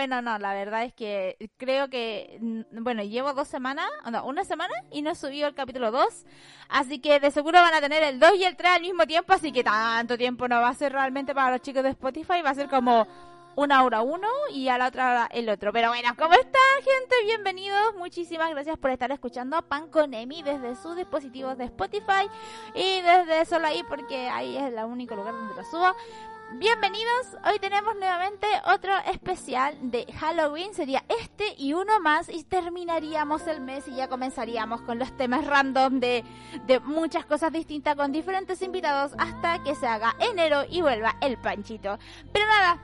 bueno, no, la verdad es que creo que, bueno, llevo dos semanas, no, una semana y no he subido el capítulo 2. Así que de seguro van a tener el 2 y el 3 al mismo tiempo, así que tanto tiempo no va a ser realmente para los chicos de Spotify, va a ser como una hora uno y a la otra hora el otro. Pero bueno, ¿cómo está gente? Bienvenidos. Muchísimas gracias por estar escuchando Pan con desde sus dispositivos de Spotify y desde solo ahí porque ahí es el único lugar donde lo subo. Bienvenidos, hoy tenemos nuevamente otro especial de Halloween, sería este y uno más y terminaríamos el mes y ya comenzaríamos con los temas random de, de muchas cosas distintas con diferentes invitados hasta que se haga enero y vuelva el panchito. Pero nada,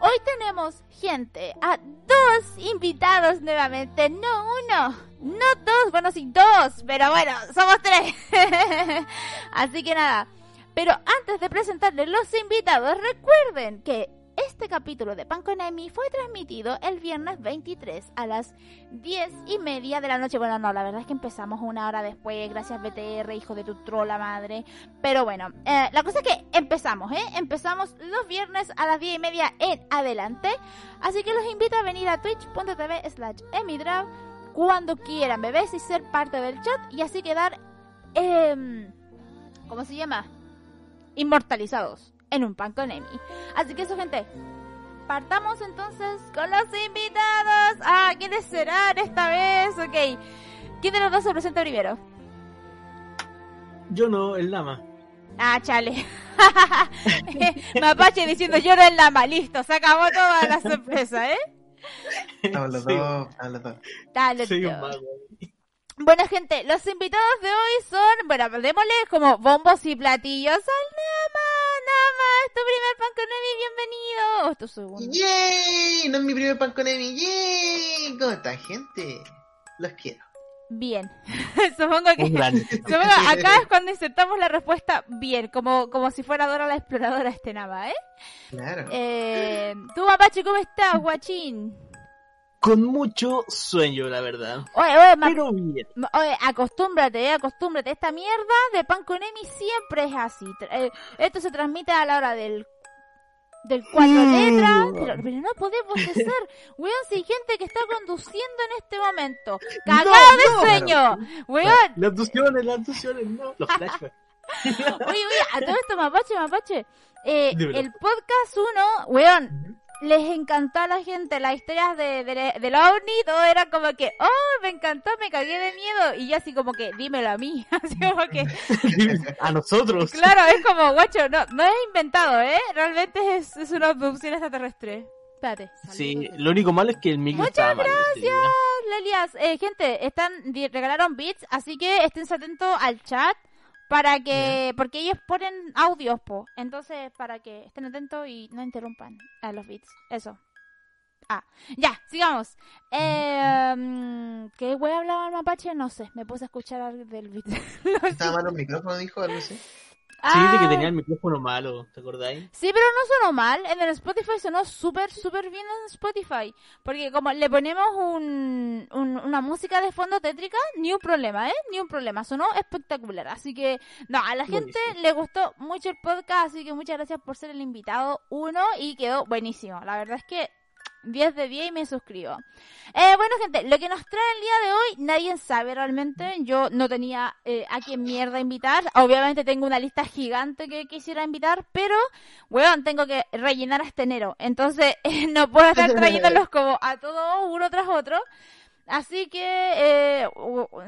Hoy tenemos, gente, a dos invitados nuevamente, no uno, no dos, bueno sí dos, pero bueno, somos tres. Así que nada, pero antes de presentarles los invitados, recuerden que este capítulo de Pan con Amy fue transmitido el viernes 23 a las 10 y media de la noche. Bueno, no, la verdad es que empezamos una hora después, gracias BTR, hijo de tu trola madre. Pero bueno, eh, la cosa es que empezamos, ¿eh? Empezamos los viernes a las 10 y media en adelante. Así que los invito a venir a twitch.tv slash emidrav cuando quieran, bebés, y ser parte del chat y así quedar... Eh, ¿Cómo se llama? Inmortalizados en un pan con Emi. Así que eso, gente. Partamos entonces con los invitados. Ah, ¿quiénes serán esta vez? Ok. ¿Quién de los dos se presenta primero? Yo no, el lama. Ah, chale. Mapache diciendo yo no el lama. Listo, se acabó toda la sorpresa, ¿eh? Estamos los dos, estamos los dos. Dale, Soy un mago. Bueno, gente, los invitados de hoy son, bueno, démosle como bombos y platillos al Nama. Nama, es tu primer pan con Emi, bienvenido. O es tu segundo. ¡Yay! No es mi primer pan con Emi. ¡Yay! ¿Cómo están, gente? Los quiero. Bien. Supongo que... Supongo, acá es cuando insertamos la respuesta bien, como, como si fuera Dora la exploradora este Nama, ¿eh? Claro. eh tú, Mapache, ¿cómo estás, guachín? Con mucho sueño, la verdad. Oye, oye, Pero bien. Oye, acostúmbrate, eh, acostúmbrate. Esta mierda de pan con Emi siempre es así. Eh, esto se transmite a la hora del del cuatro Mm. letras, pero, pero no podemos hacer, weón, si hay gente que está conduciendo en este momento, cagado No, de no. sueño, weón, Las abducciones, las abducciones, no. Los flashbacks. oye, oye, a todo esto, mapache, mapache, eh, el podcast uno, weón, les encantó a la gente las historias de, de, del ovni, todo era como que, oh, me encantó, me cagué de miedo, y yo así como que, dímelo a mí, así como que, A nosotros. claro, es como, guacho, no, no es inventado, ¿eh? Realmente es, es una abducción extraterrestre. Espérate. Sí, lo único malo es que el micro Muchas este día. Lelias, eh, gente, están regalaron bits, así que estén atentos al chat para que, porque ellos ponen audios, po, entonces para que estén atentos y no interrumpan a los bits, eso. Ah, ya, sigamos. Eh, mm, ¿Qué wea hablaba el mapache? No sé, me puse a escuchar algo del beat. No. Estaba malo el micrófono, dijo algo así. Sí, de que Ah, tenía el micrófono malo, ¿te acordáis? Sí, pero no sonó mal. En el Spotify sonó súper, súper bien en Spotify. Porque como le ponemos un, un- una música de fondo tétrica, ni un problema, ¿eh? Ni un problema. Sonó espectacular. Así que, no, a la gente Buenísimo. le gustó mucho el podcast. Así que muchas gracias por ser el invitado uno. Y quedó buenísimo. La verdad es que 10 de 10 y me suscribo. Eh, bueno, gente, lo que nos trae el día de hoy, nadie sabe realmente. Yo no tenía eh, a quién mierda invitar. Obviamente tengo una lista gigante que quisiera invitar, pero, weón, tengo que rellenar hasta enero. Entonces, eh, no puedo estar trayéndolos como a todos uno tras otro. Así que eh,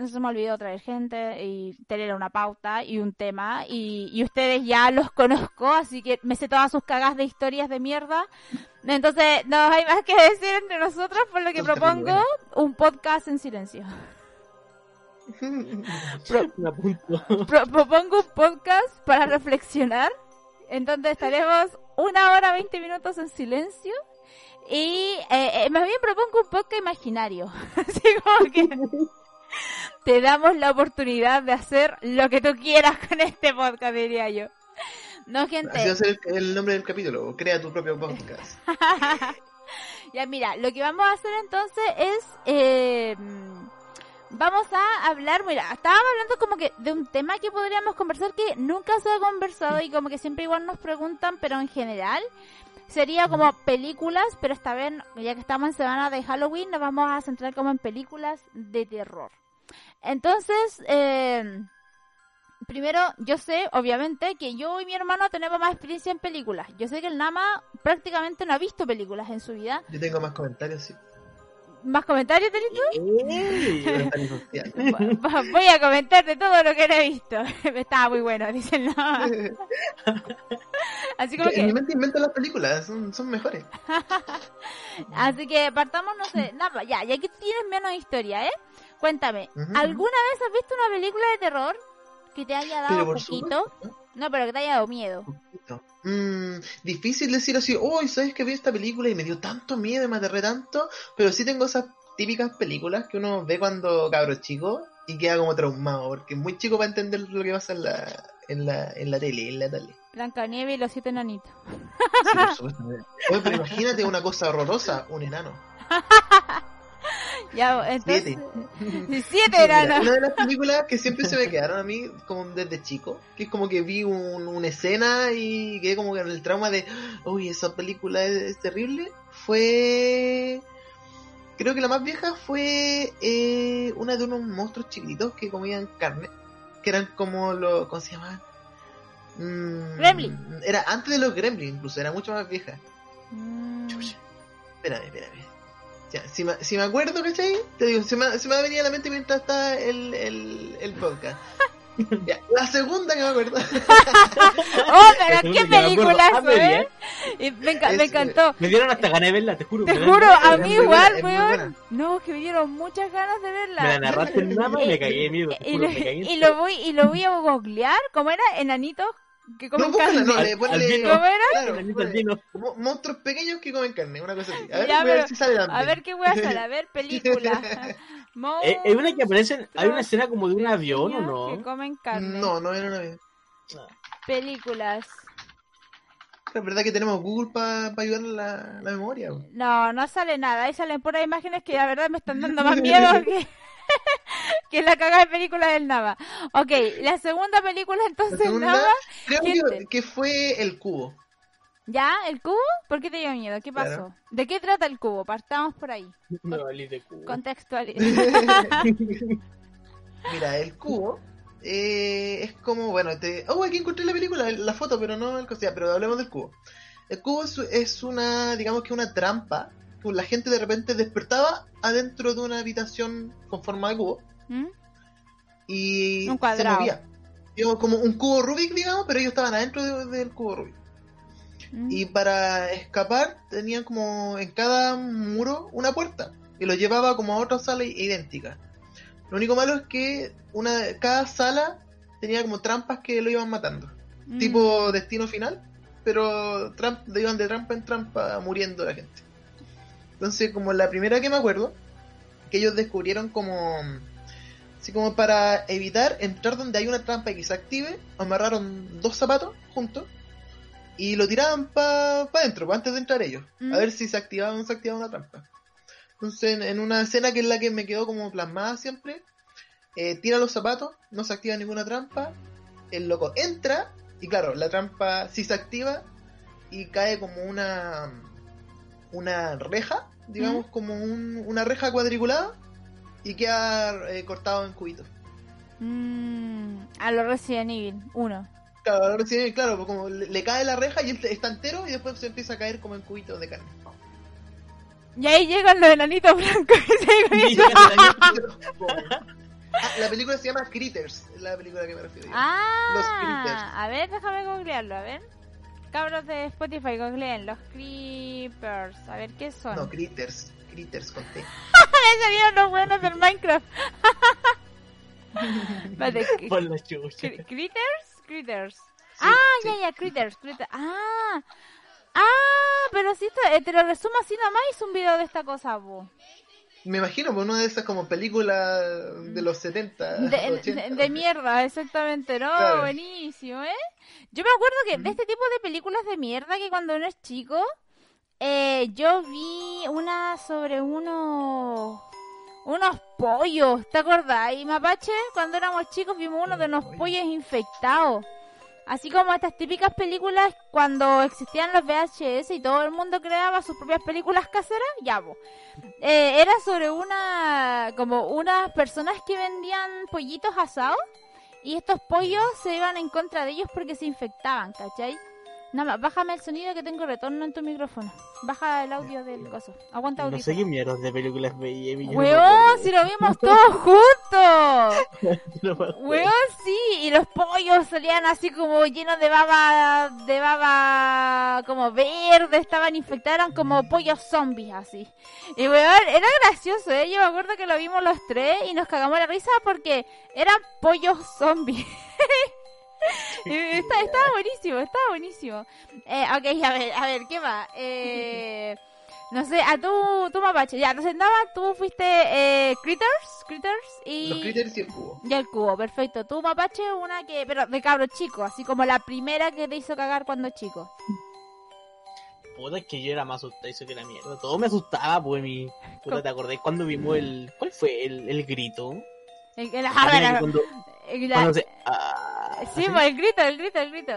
se me olvidó traer gente y tener una pauta y un tema y, y ustedes ya los conozco, así que me sé todas sus cagas de historias de mierda. Entonces no hay más que decir entre nosotros, por lo que propongo un podcast en silencio. Pro- pro- propongo un podcast para reflexionar, en donde estaremos una hora veinte minutos en silencio y eh, eh, más bien propongo un podcast imaginario, así como que te damos la oportunidad de hacer lo que tú quieras con este podcast, diría yo. No, Así va gente. a ser el, el nombre del capítulo. Crea tu propio podcast. ya, mira, lo que vamos a hacer entonces es... eh, vamos a hablar, mira, estábamos hablando como que de un tema que podríamos conversar que nunca se ha conversado y como que siempre igual nos preguntan, pero en general sería como películas, pero esta vez, ya que estamos en semana de Halloween, nos vamos a centrar como en películas de terror. Entonces, eh, primero, yo sé, obviamente, que yo y mi hermano tenemos más experiencia en películas. Yo sé que el Nama prácticamente no ha visto películas en su vida. Yo tengo más comentarios, sí. ¿Más comentarios sociales. Voy a comentar de todo lo que no he visto. Estaba muy bueno, dice el Nama. Así como En mi que, mente invento las películas, son, son mejores. así que partamos, no sé, nada, ya, ya que tienes menos historia, ¿eh? Cuéntame. ¿alguna vez has visto una película de terror que te haya dado por poquito? supuesto. No, pero que te haya dado miedo. Mm, difícil decir así, uy, ¿sabes que vi esta película y me dio tanto miedo y me aterré tanto? Pero sí tengo esas típicas películas que uno ve cuando cabro chico y queda como traumado, porque es muy chico para entender lo que pasa en la, en la, en la tele, en la tele. Blancanieves y los siete enanitos. Sí, por supuesto. Oye, pero imagínate una cosa horrorosa, un enano. Ya, entonces... Siete. Siete Sí, mira, una de las películas que siempre se me quedaron a mí como desde chico, que es como que vi un- una escena y quedé como que en el trauma de, uy, esa película es, es terrible, fue... Creo que la más vieja fue eh, una de unos monstruos chiquitos que comían carne, que eran como los... ¿Cómo se llamaban? Mm, Gremlin. Era antes de los Gremlins, incluso, era mucho más vieja. Mm, Espérame, espérame. Ya, si, me, si me acuerdo, ¿cachai? Te digo, se me, se me va a la mente mientras está el, el, el podcast. Ya, la segunda que me acuerdo. Oh, pero qué que me película Ah, ¿eh? Y me, enca- me Es, encantó. Me dieron hasta ganas de verla, te juro. Te me juro, a es mí igual, es weón. No, que me dieron muchas ganas de Me la verla. narraste en nada y me cagué de miedo. Y me cagué. y lo voy y lo voy a googlear. ¿Cómo era? Enanitos que comen carne. no, le. ¿Cómo era? Claro, monstruos pequeños que comen carne, una cosa así. A ver, Ya, voy a ver pero- si sale A ver qué voy a hacer. A ver, película. Mo- Eh, Es una que aparece, hay una escena como de un avión, ¿o Que no? comen carne. No, no era una vez. Películas. Es verdad que tenemos Google para ayudar en la, la memoria. No, no sale nada. Ahí salen puras imágenes que la verdad me están dando más miedo que, que la cagada de película del Nava. Ok, la segunda película La entonces segunda, Nava. creo que, que fue El Cubo. ¿Ya? ¿El cubo? ¿Por qué te dio miedo? ¿Qué pasó? Claro. ¿De qué trata el cubo? Partamos por ahí. Me valí de. Contextual. Mira, el cubo eh, es como, bueno, te... Oh, aquí encontré la película, la foto, pero no el cosa, pero hablemos del cubo. El cubo es, es una, digamos que una trampa, la gente de repente despertaba adentro de una habitación con forma de cubo ¿Mm? y Un se movía. Digamos, como un cubo Rubik, digamos, pero ellos estaban adentro de- del cubo Rubik. ¿Mm? Y para escapar tenían como en cada muro una puerta y los llevaba como a otra sala idéntica. Lo único malo es que una cada sala tenía como trampas que lo iban matando. Mm. Tipo destino final, pero tramp, iban de trampa en trampa muriendo la gente. Entonces, como la primera que me acuerdo, que ellos descubrieron como así como para evitar entrar donde hay una trampa y que se active, amarraron dos zapatos juntos y lo tiraban para pa adentro, pa antes de entrar ellos, Mm. a ver si se activaba o no se activaba una trampa. Entonces, en, en una escena que es la que me quedó como plasmada siempre, eh, tira los zapatos, no se activa ninguna trampa, el loco entra y claro, la trampa sí se activa y cae como una una reja, digamos como un- una reja cuadriculada y queda eh, cortado en cubitos. Mm, a lo Resident Evil 1. Claro, ahora sí, claro, pues como le, le cae la reja y él está entero y después se empieza a caer como en cubitos de carne. Y ahí llegan los enanitos blancos y se Ah, la película se llama Critters, es la película que me refiero. yo. Ah, Los creepers. a ver, déjame googlearlo, a ver. Cabros de Spotify, googleen los creepers. A ver qué son. No, Critters, Critters con T. Ahí salieron los buenos del Minecraft. Vale, cri- Por la chucha. cri- critters, critters. Sí, ah, sí. ya, ya, critters, critters. Ah, ah, pero si esto, eh, te lo resumo así nomás, hice un video de esta cosa, bu. Me imagino, pues una de esas como películas de los 70, De, 80. de- de mierda, exactamente, ¿no? Claro. Buenísimo, ¿eh? Yo me acuerdo que de este tipo de películas de mierda que cuando uno es chico, eh, yo vi una sobre unos unos pollos, ¿te acordás? Y Mapache, cuando éramos chicos vimos uno de unos pollos infectados. Así como estas típicas películas cuando existían los VHS y todo el mundo creaba sus propias películas caseras, ya vos. Eh, era sobre una, como unas personas que vendían pollitos asados y estos pollos se iban en contra de ellos porque se infectaban, ¿cachai? Nada más, bájame el sonido que tengo retorno en tu micrófono. Baja el audio del coso. Aguanta No audio. sé qué mierda de películas veía. no acuerdo. si lo vimos todos juntos. No. Weón, sí, y los pollos salían así como llenos de baba, de baba como verde, estaban infectados, eran como pollos zombies así. Y weón, era gracioso, ¿eh? Yo me acuerdo que lo vimos los tres y nos cagamos la risa porque eran pollos zombies. Está- estaba buenísimo, estaba buenísimo. Eh, ok, a ver, a ver, ¿qué va? Eh, no sé, a tú, tú mapache, ya, entonces nada, tú fuiste eh, Critters, Critters y... Los critters y el cubo. Y el cubo, perfecto. Tú, mapache, una que, pero de cabro chico, así como la primera que te hizo cagar cuando chico. Puta, es que yo era más asustado que la mierda. Todo me asustaba, pues mi. Puta, ¿te acordás cuando vimos el. ¿Cuál fue? El, el grito. El, el- Ah, a ver, mira, a ver, cuando, la- cuando se. ah, sí, pues, el grito, el grito, el grito.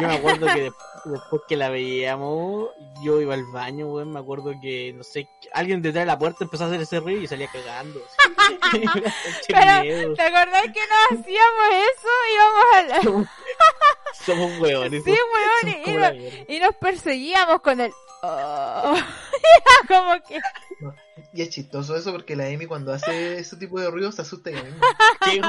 Yo me acuerdo que después, después que la veíamos, yo iba al baño, weón. Me acuerdo que, no sé, alguien detrás de la puerta empezó a hacer ese ruido y salía cagando. Pero, miedo. ¿te acordás que no hacíamos eso? Íbamos a la... Somos, weones. Sí, Somos y, nos- y nos perseguíamos con el... oh. Como que... Y es chistoso eso porque la Amy cuando hace ese tipo de ruidos se asusta ella misma. Qué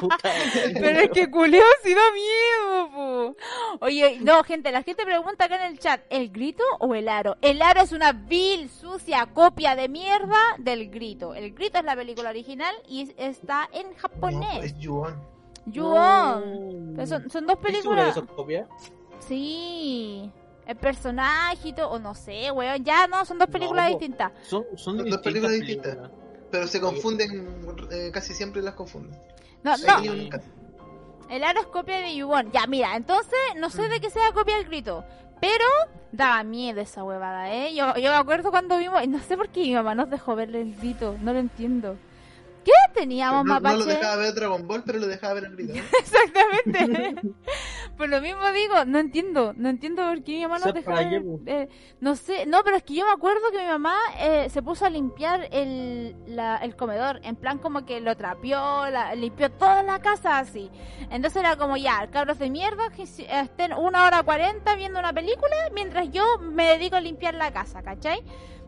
puta. Pero es que culeo sí da miedo, po. Oye, no, gente, la gente pregunta acá en el chat, ¿el grito o el aro? El aro es una vil, sucia copia de mierda del grito. El grito es la película original y es- está en No, japonés. es Yuon. Yuon. Pero son, son dos ¿Estoy segura de películas. Sí. El personaje y todo, o no sé, weón. Ya no, son dos películas distintas. Son, son Son dos distintas películas películas. distintas. Pero se confunden, eh, casi siempre las confunden. No, no. El aro es copia de Yubon. Ya, mira, entonces no sé de qué sea copia el grito. Pero daba miedo esa huevada, ¿eh? Yo, yo me acuerdo cuando vimos. No sé por qué mi mamá nos dejó ver el grito. No lo entiendo. ¿Qué teníamos, No, no mapache? lo dejaba ver Dragon Ball, pero lo dejaba ver el. ¿no? Exactamente. Por lo mismo digo, no entiendo, no entiendo por qué mi mamá nos ¿Sabes dejaba ver, eh, no sé, no, pero es que yo me acuerdo que mi mamá eh, se puso a limpiar el, la- el comedor, en plan como que lo trapeó, la- limpió toda la casa así. Entonces era como ya, cabros de mierda, que estén una hora cuarenta viendo una película mientras yo me dedico a limpiar la casa, ¿cachai?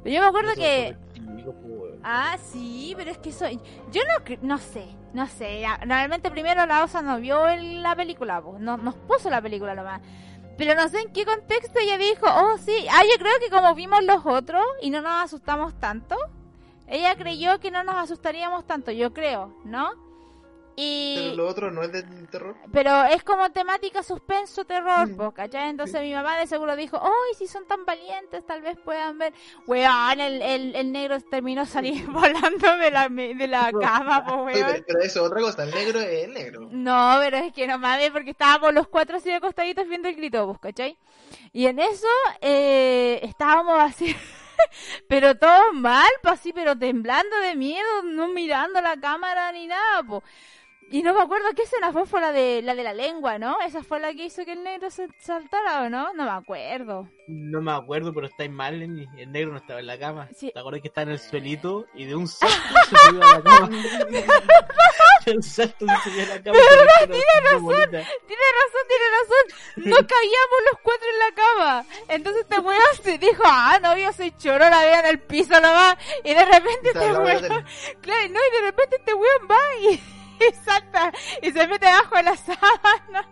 Pero yo me acuerdo que... es contigo, po, weón. Ah, sí, pero es que soy. Yo no no sé, no sé. Realmente primero la Osa no vio el- la película, pues, no, nos puso la película nomás. Pero no sé en qué contexto ella dijo, oh sí. Ah, yo creo que como vimos los otros y no nos asustamos tanto, ella creyó que no nos asustaríamos tanto, yo creo, ¿no? Y... Pero lo otro no es de terror. Pero es como temática suspenso terror, Mm. ¿cachai? Entonces mi mamá de seguro dijo, ¡ay, si son tan valientes, tal vez puedan ver! Weón, el, el, el negro terminó salir volando de la, de la cama, po, weón. pero, pero eso es otra cosa. El negro es el negro. No, pero es que no mames, porque estábamos los cuatro así acostaditos viendo el grito, ¿cachai? Y en eso eh, estábamos así, pero todos mal, pues así, pero temblando de miedo, no mirando la cámara ni nada, pues. Y no me acuerdo qué escena fue, fue la de la de la lengua, ¿no? Esa fue la que hizo que el negro se saltara, ¿o no? No me acuerdo. No me acuerdo, pero estáis mal, Lenny. El negro no estaba en la cama. Sí. ¿Te acuerdas que estaba en el suelito y de un salto se subió a la cama? de un salto se subió a la cama. Tiene razón. Tiene razón, tiene razón. No caíamos los cuatro en la cama. Entonces este weón se dijo, ah, no, yo soy choro, la veo en el piso nomás. Y de repente Está este weón, claro, no, y de repente este weón va y, y salta y se mete abajo de la sábana.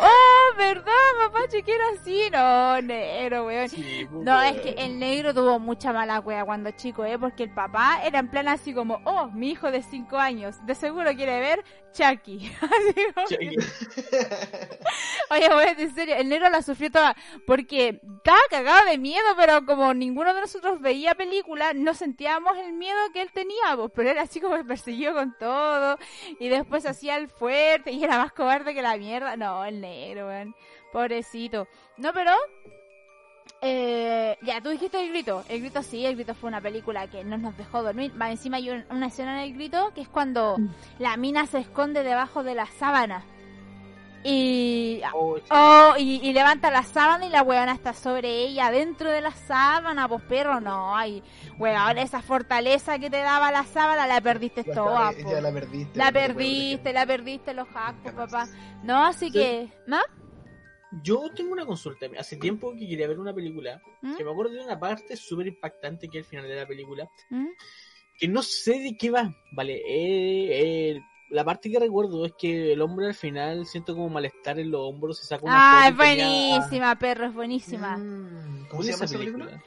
Oh, ¿verdad, mapache? Que era así. No, negro, weón. Sí, pues, No, es que el negro tuvo mucha mala wea cuando chico, ¿eh? Porque el papá era en plan así como, oh, mi hijo de 5 años, de seguro quiere ver Chucky. Chucky. Oye, weón, en serio, el negro la sufrió toda. Porque estaba cagado de miedo, pero como ninguno de nosotros veía película, no sentíamos el miedo que él tenía, pues, pero era así como perseguido con todo. Y después hacía el fuerte y era más cobarde que la mierda. No, el negro, weón. Pobrecito. No, pero Eh, ya, tú dijiste el grito. El grito sí, el grito fue una película que no nos dejó dormir. Más encima hay un- una escena en el grito que es cuando Mm. la mina se esconde debajo de la sábana. Y, Oh, oh, y, y levanta la sábana y la weona está sobre ella, dentro de la sábana, pues perro, no, ay, weón, esa fortaleza que te daba la sábana la perdiste Ya, toda, ya la perdiste. La perdiste, la perdiste los hacks, papá. No, así Sí. que, ¿no? Yo tengo una consulta. Hace tiempo que quería ver una película. ¿Mm? Que me acuerdo de una parte súper impactante que es el final de la película. ¿Mm? Que no sé de qué va. Vale, eh, eh, la parte que recuerdo es que el hombre al final siento como malestar en los hombros. Se saca una Ah, es y tenía- buenísima, perro, es buenísima. Mm, ¿Cómo ¿Cuál se es llama esa película?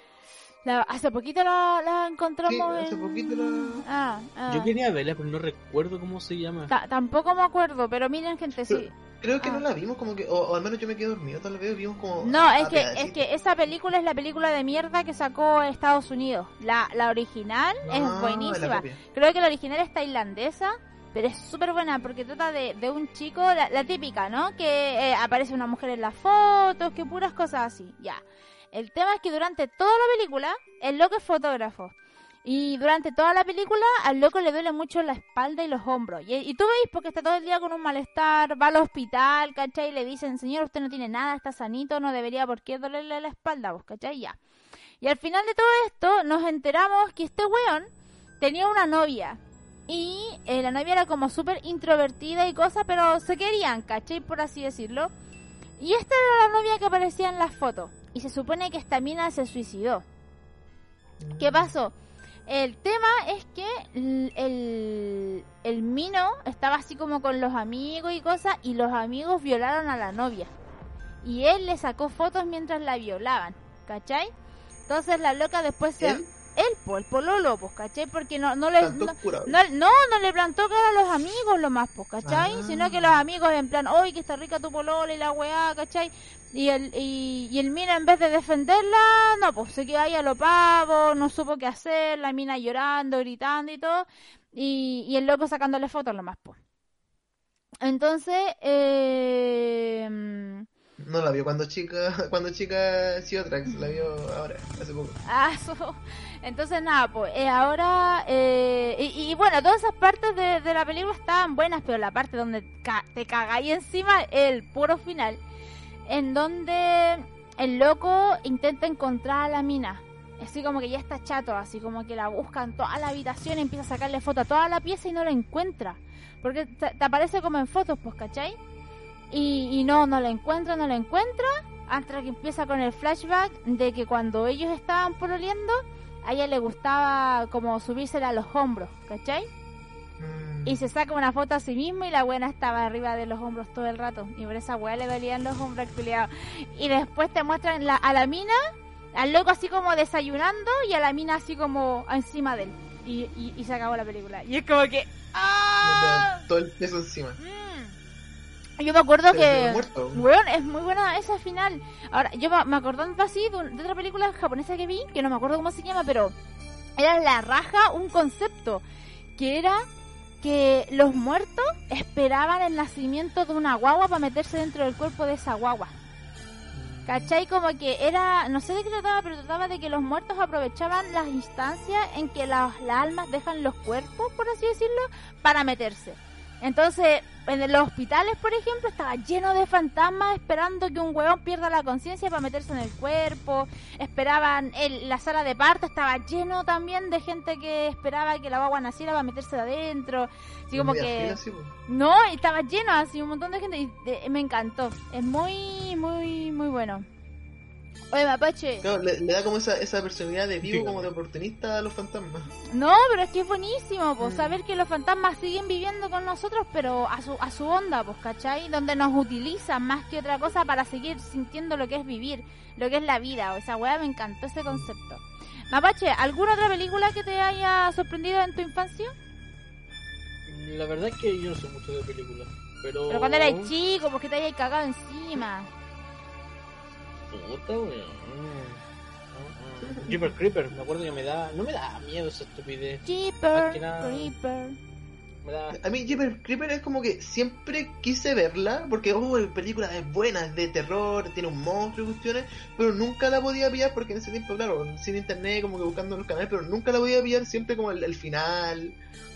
La- hace poquito la, la encontramos Sí, hace en- poquito la- Ah, ah. Yo quería verla, pero no recuerdo cómo se llama. Ta- tampoco me acuerdo, pero miren gente, sí. Creo que Ah. no la vimos como que, o, o al menos yo me quedé dormido, tal vez vimos como... No, a- es a que, es que esa película es la película de mierda que sacó Estados Unidos. La, la original Ah, es buenísima. Creo que la original es tailandesa, pero es súper buena porque trata de, de un chico, la, típica, ¿no? Que eh, aparece una mujer en las fotos, que puras cosas así, ya. El tema es que durante toda la película, el loco es fotógrafo. Y durante toda la película, al loco le duele mucho la espalda y los hombros. Y, y tú veis porque está todo el día con un malestar, va al hospital, ¿cachai? Y le dicen, señor, usted no tiene nada, está sanito, no debería por qué dolerle la espalda, pues, ¿cachai? Ya. Y al final de todo esto, nos enteramos que este weón tenía una novia. Y eh, la novia era como súper introvertida y cosas, pero se querían, ¿cachai? Por así decirlo. Y esta era la novia que aparecía en las fotos. Y se supone que esta mina se suicidó. ¿Qué pasó? El tema es que el, el, el Mino estaba así como con los amigos y cosas y los amigos violaron a la novia. Y él le sacó fotos mientras la violaban, ¿cachai? Entonces la loca después se... Él, el pololo, pues, ¿cachai? Porque no, no le... No- no, no, no le plantó cara a los amigos lo más, pues, ¿cachai? Ah. Sino que los amigos en plan, ¡ay, que está rica tu polola y la weá, ¿cachai? Y el, y, y el mina en vez de defenderla, no, pues se quedó ahí a lo pavo, no supo qué hacer, la mina llorando, gritando y todo, y, y el loco sacándole fotos lo más, pues. Entonces, eh... No la vio cuando chica, cuando chica Siotrax, la vio ahora, hace poco. Ah, eso. Entonces, nada, pues ahora. eh, y, bueno, todas esas partes de, la película estaban buenas, pero la parte donde ca- te cagáis encima, el puro final, en donde el loco intenta encontrar a la mina. Así como que ya está chato, así como que la busca en toda la habitación, empieza a sacarle foto a toda la pieza y no la encuentra. Porque te, te aparece como en fotos, pues, ¿cachai? Y, y no, no la encuentra, no la encuentra hasta que empieza con el flashback de que cuando ellos estaban pololeando, a ella le gustaba como subírsela a los hombros, ¿cachai? Mm. Y se saca una foto a sí mismo y la buena estaba arriba de los hombros todo el rato. Y por esa weá le dolían los hombros al. Y después te muestran la- a la mina, al loco así como desayunando y a la mina así como encima de él. Y, y, y se acabó la película. Y es como que... ¡Ah! Todo el peso encima. Mm. Yo me acuerdo que... Weón, es muy buena esa final. Ahora, yo me acordando así de, un- de otra película japonesa que vi, que no me acuerdo cómo se llama, pero era la raja un concepto, que era que los muertos esperaban el nacimiento de una guagua para meterse dentro del cuerpo de esa guagua. ¿Cachai? Como que era, no sé de qué trataba, pero trataba de que los muertos aprovechaban las instancias en que las, las almas dejan los cuerpos, por así decirlo, para meterse. Entonces, en los hospitales, por ejemplo, estaba lleno de fantasmas esperando que un huevón pierda la conciencia para meterse en el cuerpo. Esperaban, el, la sala de parto estaba lleno también de gente que esperaba que la guagua naciera para meterse de adentro. Así como que... No, estaba lleno, así un montón de gente y de- me encantó. Es muy, muy, muy bueno. Oye, Mapache. Claro, le, le da como esa, esa personalidad de vivo, como de oportunista a los fantasmas. No, pero es que es buenísimo, pues, Mm. saber que los fantasmas siguen viviendo con nosotros, pero a su, a su onda, pues, ¿cachai? Donde nos utilizan más que otra cosa para seguir sintiendo lo que es vivir, lo que es la vida. O esa weá me encantó ese concepto. Mapache, ¿alguna otra película que te haya sorprendido en tu infancia? La verdad es que yo no sé mucho de películas. Pero. Pero cuando eras chico, porque te hayas cagado encima. Puta, weón. Jeepers Creeper, me acuerdo que me da. No me da miedo esa estupidez. Jeeper, nada- Creeper. Me da- A mí Jeepers Creeper es como que siempre quise verla, porque oh, la película es buena, es de terror, tiene un monstruo y cuestiones, pero nunca la podía pillar porque en ese tiempo, claro, sin internet, como que buscando en los canales, pero nunca la podía pillar siempre como el, el final,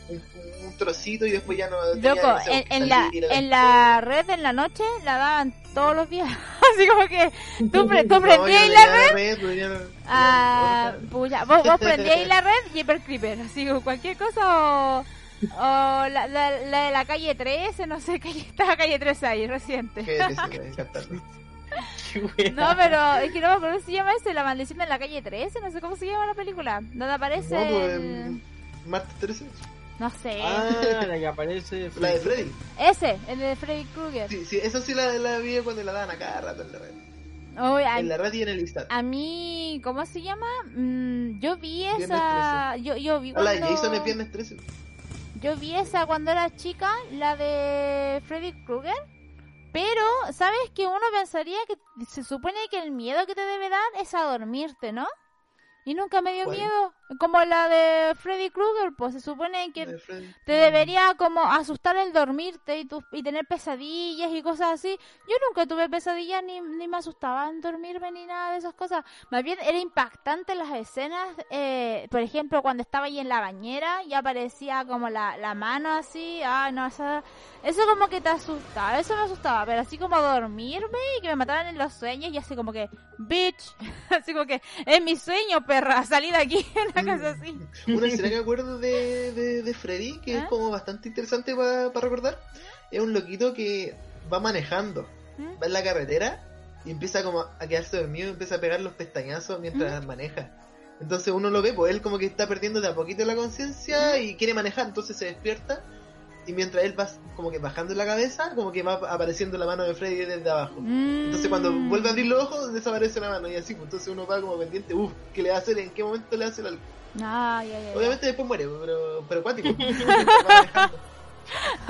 un, un trocito y después ya no... tenía, Loco, no sé, en, en la, en la red en la noche la daban todos los días. Así como que tú, pre- tú No, prendías la red. red, tenía- Ah, puya, vos, vos prendíais la red Jeeper Creeper, así como cualquier cosa o, o la, la, la de la calle 13, no sé, calle, está calle 13 ahí, reciente. Qué. No, pero es que no me acuerdo cómo se llama ese, La maldición de la calle 13, no sé cómo se llama la película. Donde aparece No, pues, el... em, Martes 13, No sé. Ah, la que aparece. la de Freddy. Ese, el de Freddy Krueger. Sí, sí, esa sí la, la vi cuando la daban a cada rato en la red. A, En la red y en el Instat. a mí, ¿cómo se llama? Mm, yo vi esa... Yo, yo vi Hola, cuando... Jason es viernes 13. Yo vi esa cuando era chica, la de Freddy Krueger. Pero, ¿sabes que uno pensaría que se supone que el miedo que te debe dar es a dormirte, ¿no? Y nunca me dio ¿Cuál? miedo. Como la de Freddy Krueger, pues se supone que de te debería como asustar el dormirte y, tu- y tener pesadillas y cosas así. Yo nunca tuve pesadillas ni, ni me asustaban dormirme ni nada de esas cosas. Más bien era impactante las escenas, eh, por ejemplo, cuando estaba ahí en la bañera y aparecía como la, la mano así. Ah, no, esa- eso como que te asustaba, eso me asustaba, pero así como dormirme y que me mataran en los sueños y así como que, bitch, así como que, es mi sueño, perra, salí de aquí, una cosa así. Una escena que acuerdo de, de, de Freddy, que es ¿Ah? como bastante interesante para recordar, es un loquito que va manejando, ¿Mm? va en la carretera y empieza como a quedarse dormido y empieza a pegar los pestañazos mientras maneja. Entonces uno lo ve, pues él como que está perdiendo de a poquito la conciencia y quiere manejar, entonces se despierta y mientras él va como que bajando la cabeza, como que va apareciendo la mano de Freddy desde abajo. Entonces cuando Mm. vuelve a abrir los ojos desaparece la mano y así, pues entonces uno va como pendiente, uff, ¿qué le va a hacer? ¿En qué momento le hace algo? Ah, ya, ya, ya. Obviamente después muere, pero, pero cuático.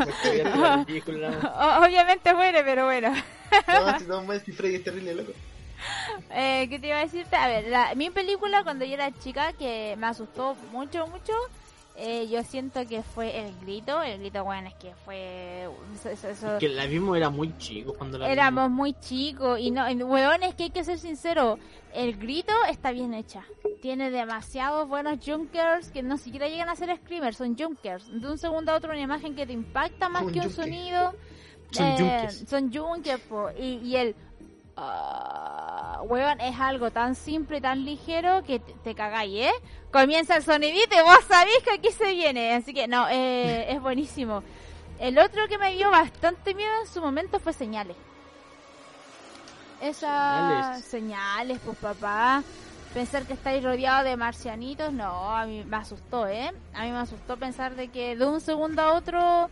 Obviamente muere, pero bueno. No, si mueren, si Freddy es terrible, loco. Eh, ¿Qué te iba a decirte? A ver, la, mi película cuando yo era chica que me asustó mucho, mucho. Eh, yo siento que fue el grito. El grito, bueno, es que fue. Eso, eso- eso- Que la mismo era muy chico cuando la éramos muy chicos. Y no, weón, es que hay que ser sincero. El grito está bien hecha. Tiene demasiados buenos junkers que no siquiera llegan a ser screamers, son junkers. De un segundo a otro, una imagen que te impacta más Un que un sonido. Son Eh, junkers. Son junkers, po. Y, y el. Ah, weón, es algo tan simple y tan ligero que te, te cagáis, ¿eh? Comienza el sonidito y vos sabés que aquí se viene. Así que no, eh, es buenísimo. El otro que me dio bastante miedo en su momento fue Señales. Esas Señales. señales, pues papá. Pensar que estáis rodeado de marcianitos, no, a mí me asustó, ¿eh? A mí me asustó pensar de que de un segundo a otro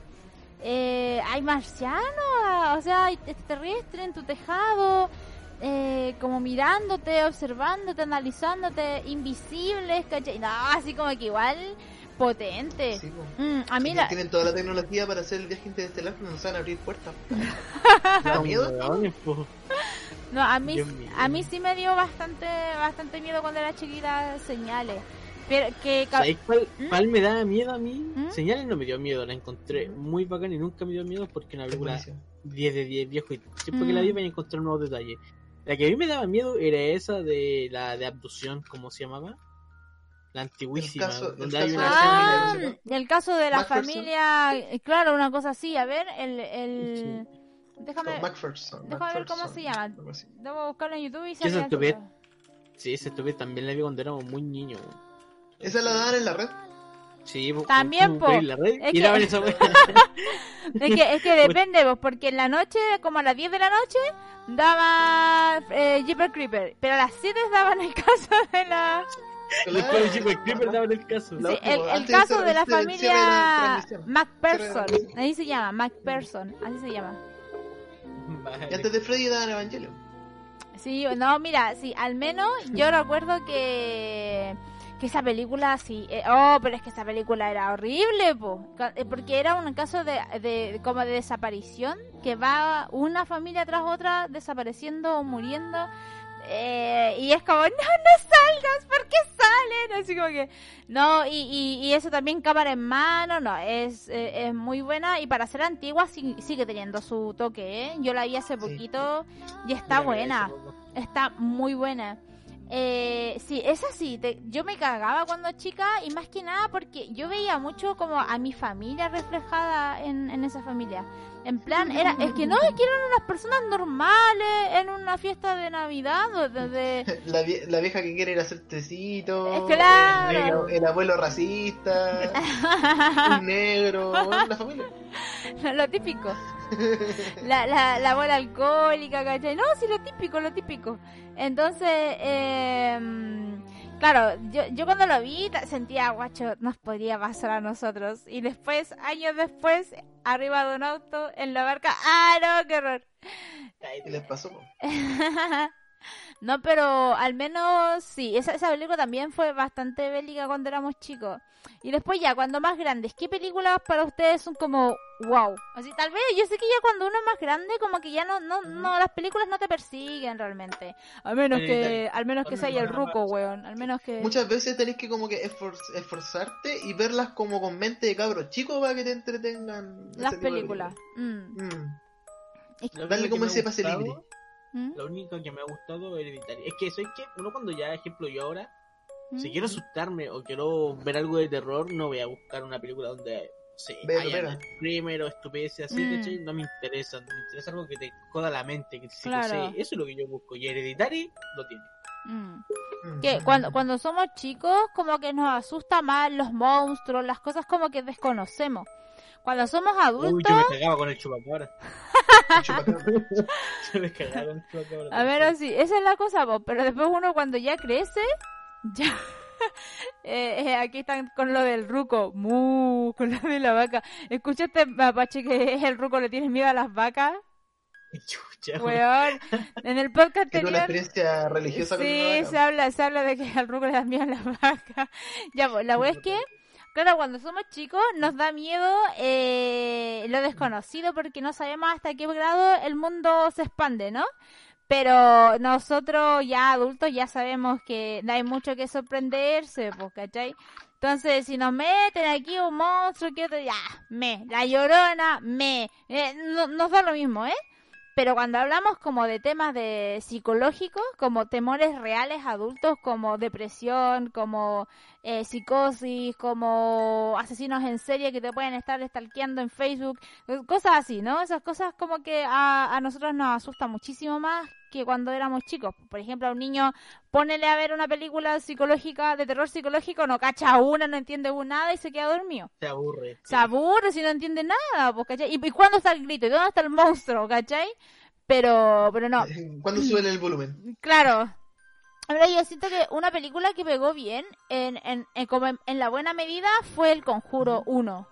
eh, hay marcianos, ah, o sea, hay extraterrestres en tu tejado, eh, como mirándote, observándote, analizándote, invisibles, ¿cachai? No, así como que igual potente. Sí. Mm, a mí la... Tienen toda la tecnología para hacer el viaje interestelar, pero no saben abrir puertas. No, a mí, a mí sí me dio bastante, bastante miedo cuando era chiquita señales. Pero que... ca- ¿Sabéis cuál, ¿Mm? cuál me da miedo a mí? ¿Mm? Señales no me dio miedo, la encontré muy bacán y nunca me dio miedo porque una película buenísimo. 10 de 10 viejo y siempre que la Mm. vi me encontré nuevos detalles. La que a mí me daba miedo era esa de la de abducción, ¿cómo se llamaba? La antiguísima, El caso- caso Ah, el caso de la familia, claro, una cosa así, a ver, el, el... Déjame, Macpherson. déjame ver cómo se llama. debo buscarlo en YouTube y ¿Qué es salía esto, todo. Beth? Sí, ese tuve también la vi cuando éramos muy niños. Esa la daban en la red. Sí, También, po. veis la red Es y que-. Es que, es que depende, vos, porque en la noche, como a las 10 de la noche, daba eh, Creeper, pero a las 7 daban el caso de la... Después de Creeper daban el caso. Sí, el, caso de la la familia. MacPherson, ahí se llama, MacPherson, así se llama. Y antes de Freddy daban Evangelion. Sí, no, mira, sí, al menos yo recuerdo que que esa película sí, eh, oh, pero es que esa película era horrible, po, eh, porque era un caso de, de como de desaparición que va una familia tras otra desapareciendo o muriendo. Eh, y es como, no, no salgas, ¿por qué salen? Así como que, no, y, y, y eso también cámara en mano, no, es, eh, es muy buena y para ser antigua sí- sigue teniendo su toque, ¿eh? Yo la vi hace Sí. poquito y está buena, está muy buena. Eh, sí, es así, te- yo me cagaba cuando chica y más que nada porque yo veía mucho como a mi familia reflejada en, en esa familia. En plan, era, es que no, es que eran unas personas normales en una fiesta de Navidad de- de, La, vie- la vieja que quiere ir a hacer tecito. Claro. El, el abuelo racista. un negro. bueno, la familia. lo típico. La, la, la abuela alcohólica, ¿cachai? No, sí, lo típico, lo típico. Entonces, eh, claro, yo, yo cuando lo vi sentía, guacho, nos podría pasar a nosotros. Y después, años después, arriba de un auto, en la barca, ¡ah, no, qué horror! ¿Qué les pasó? no, pero al menos sí, esa, esa película también fue bastante bélica cuando éramos chicos. Y después ya, cuando más grandes, ¿qué películas para ustedes son como wow? Así tal vez, yo sé que ya cuando uno es más grande, como que ya no, no, no, las películas no te persiguen realmente. Al menos que, al menos que sea el ruco, weón. Al menos que... Muchas veces tenés que como que esfor- esforzarte y verlas como con mente de cabros chicos para que te entretengan. Las películas. Mm. Mm. Es que- Darle como ese pase libre. ¿Mm? Lo único que me ha gustado es Hereditary. Es que soy que uno cuando ya, ejemplo, yo ahora, si ¿Mm? quiero asustarme o quiero ver algo de terror, no voy a buscar una película donde no sé, Vero, haya Vera. screamer o estupideces así, Mm. No me interesa. Me interesa algo que te joda la mente, que Claro. Eso es lo que yo busco. Y Hereditary lo tiene. Mm. Mm. que cuando, cuando somos chicos como que nos asusta más los monstruos, las cosas como que desconocemos. Cuando somos Uy, adultos, yo me cagaba con el chupacabra. Chupacabra. yo me cagaba con el chupacabra. a ver así, esa es la cosa, po, pero después uno cuando ya crece, ya... Eh, eh, aquí están con lo del ruco, mu, con lo de la vaca. ¿Escuchaste, mapache, que el ruco le tiene miedo a las vacas? Chucha, Weón, en el podcast Tiene una anterior... experiencia religiosa con Sí, una se habla, se habla de que al ruco le da miedo a las vacas. Ya, pues, la wea es que, claro, cuando somos chicos nos da miedo eh, lo desconocido porque no sabemos hasta qué grado el mundo se expande, ¿no? Pero nosotros ya adultos ya sabemos que no hay mucho que sorprenderse, pues, ¿cachai? Entonces, si nos meten aquí un monstruo, que otro, ya, me, la llorona, me, eh, no- nos da lo mismo, ¿eh? Pero cuando hablamos como de temas de psicológicos, como temores reales adultos, como depresión, como eh, psicosis, como asesinos en serie que te pueden estar stalkeando en Facebook, eh, cosas así, ¿no? Esas cosas como que a, a nosotros nos asusta muchísimo más que cuando éramos chicos. Por ejemplo, a un niño, ponele a ver una película psicológica, de terror psicológico, no cacha una, no entiende nada y se queda dormido. Se aburre. Se aburre si no entiende nada, pues, ¿cachai? ¿Y, y cuándo está el grito? ¿Y dónde está el monstruo, cachai? Pero, pero no, ¿Cuándo suben el volumen? claro. Ahora yo siento que una película que pegó bien, en, en, en- como en, en la buena medida, fue El Conjuro 1.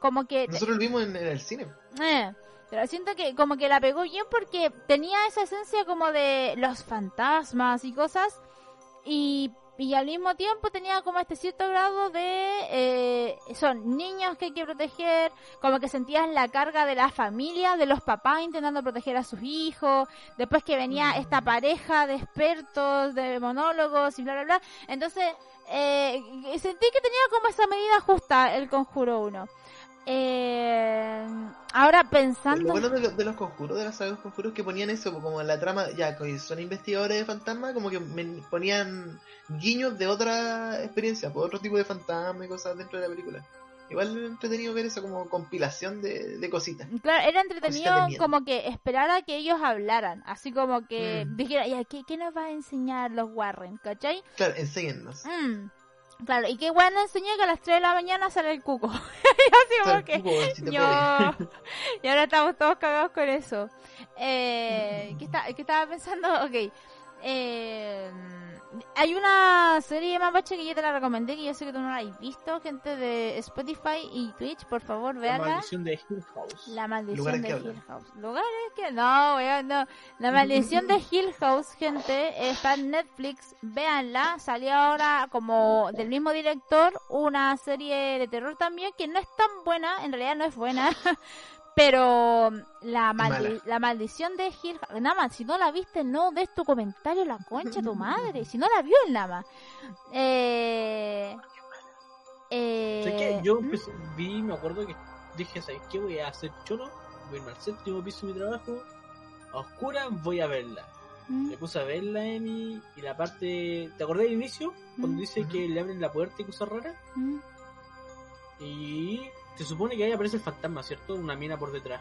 Como que... Nosotros lo vimos en, en el cine. Eh, pero siento que como que la pegó bien porque tenía esa esencia como de los fantasmas y cosas y, y al mismo tiempo tenía como este cierto grado de eh, son niños que hay que proteger como que sentías la carga de la familia de los papás intentando proteger a sus hijos después que venía esta pareja de expertos de monólogos y bla bla bla. Entonces eh, sentí que tenía como esa medida justa el conjuro 1 eh, ahora Lo pensando bueno de, lo- de los conjuros, de las sagas conjuros, que ponían eso, como en la trama, ya que son investigadores de fantasma, como que men- ponían guiños de otra experiencia, por otro tipo de fantasma y cosas dentro de la película. Igual es entretenido ver eso como compilación de, de cositas. Claro, era entretenido como que esperar a que ellos hablaran, así como que Mm. dijeran, ya, ¿qué, ¿qué nos va a enseñar los Warren? ¿Cachai? Claro, enséñennos. Mm, Claro, y qué bueno enseñé que a las 3 de la mañana sale el cuco. así como que... Yo... y ahora estamos todos cagados con eso. Eh, ¿qué, está- qué estaba pensando? Ok. Eh, hay una serie mapache que yo te la recomendé, que yo sé que tú no la has visto, gente de Spotify y Twitch, por favor, La veanla. maldición de Hill House. La maldición de Hill hablan. House. Lugares que no, weón, no. La maldición de Hill House, gente, está en Netflix. Véanla. Salió ahora como del mismo director una serie de terror también que no es tan buena, en realidad no es buena, Pero la, maldi- Mala. la maldición de Hill nada más, si no la viste, no des tu comentario la concha tu madre. Si no la vio el Nama. Eh, eh. Yo ¿Mm? empecé- vi, me acuerdo que dije, ¿sabes qué? Voy a hacer choro, voy a irme al séptimo piso de mi trabajo, a oscuras voy a verla. ¿Mm? Me puse a verla, Emi, y la parte... ¿Te acordás del inicio? Cuando Mm. dice que le abren la puerta y cosas raras. Y se supone que ahí aparece el fantasma, ¿cierto? Una mina por detrás.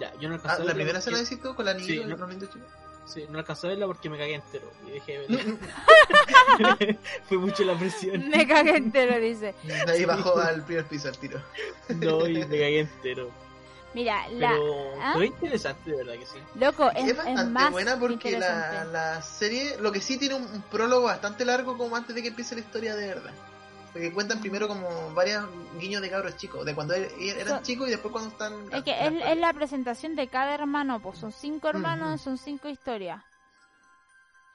Ya, yo no alcancé Ah, la primera porque- escena de Cito con la niña Sí, no. Sí, no alcancé a verla porque me cagué entero. Y dejé de verla. Fue mucho la presión. Me cagué entero, dice. De ahí bajó al primer piso al tiro. No, y me cagué entero. Mira, la, Pero ¿Ah? fue interesante, de verdad que sí. loco, es, Es es bastante más buena porque la, la serie, lo que sí tiene un, un prólogo bastante largo como antes de que empiece la historia de verdad. Porque cuentan primero como varios guiños de cabros chicos, de cuando er- eran So- chicos y después cuando están... Es que es, es la presentación de cada hermano, pues son cinco hermanos, son cinco historias.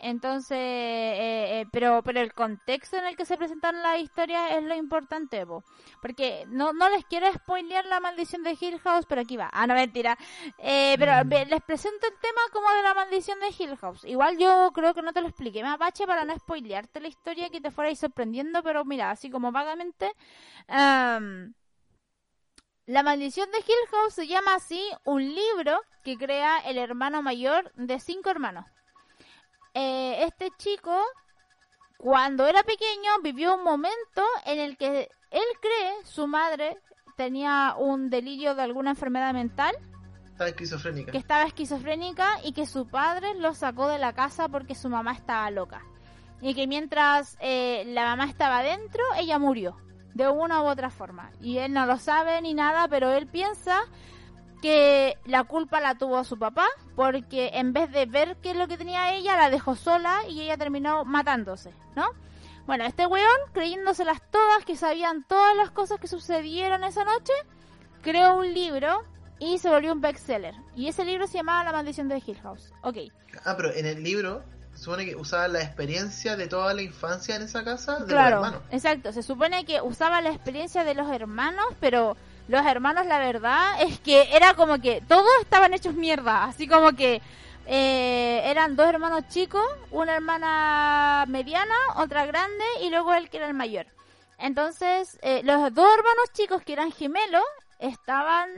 Entonces, eh, eh, pero pero el contexto en el que se presentan las historias es lo importante, po. porque no no les quiero spoilear la maldición de Hill House, pero aquí va. Ah, no, mentira. Eh, pero Mm. les presento el tema como de la maldición de Hill House. Igual yo creo que no te lo expliqué, más bache para no spoilearte la historia que te fuera sorprendiendo, pero mira, así como vagamente. am, la maldición de Hill House se llama así un libro que crea el hermano mayor de cinco hermanos. Eh, este chico, cuando era pequeño, vivió un momento en el que él cree su madre tenía un delirio de alguna enfermedad mental, Estaba esquizofrénica. que estaba esquizofrénica y que su padre lo sacó de la casa porque su mamá estaba loca. Y que mientras eh, la mamá estaba dentro, ella murió. De una u otra forma. Y él no lo sabe ni nada, pero él piensa que la culpa la tuvo su papá porque en vez de ver qué es lo que tenía ella, la dejó sola y ella terminó matándose, ¿no? Bueno, este weón, creyéndoselas todas, que sabían todas las cosas que sucedieron esa noche, creó un libro y se volvió un bestseller. Y ese libro se llamaba La maldición de Hill House. Ok. Ah, pero en el libro se supone que usaba la experiencia de toda la infancia en esa casa de Claro, los hermanos. exacto. Se supone que usaba la experiencia de los hermanos, pero los hermanos, la verdad, es que era como que todos estaban hechos mierda. Así como que eh, eran dos hermanos chicos, una hermana mediana, otra grande y luego él que era el mayor. Entonces, eh, los dos hermanos chicos que eran gemelos estaban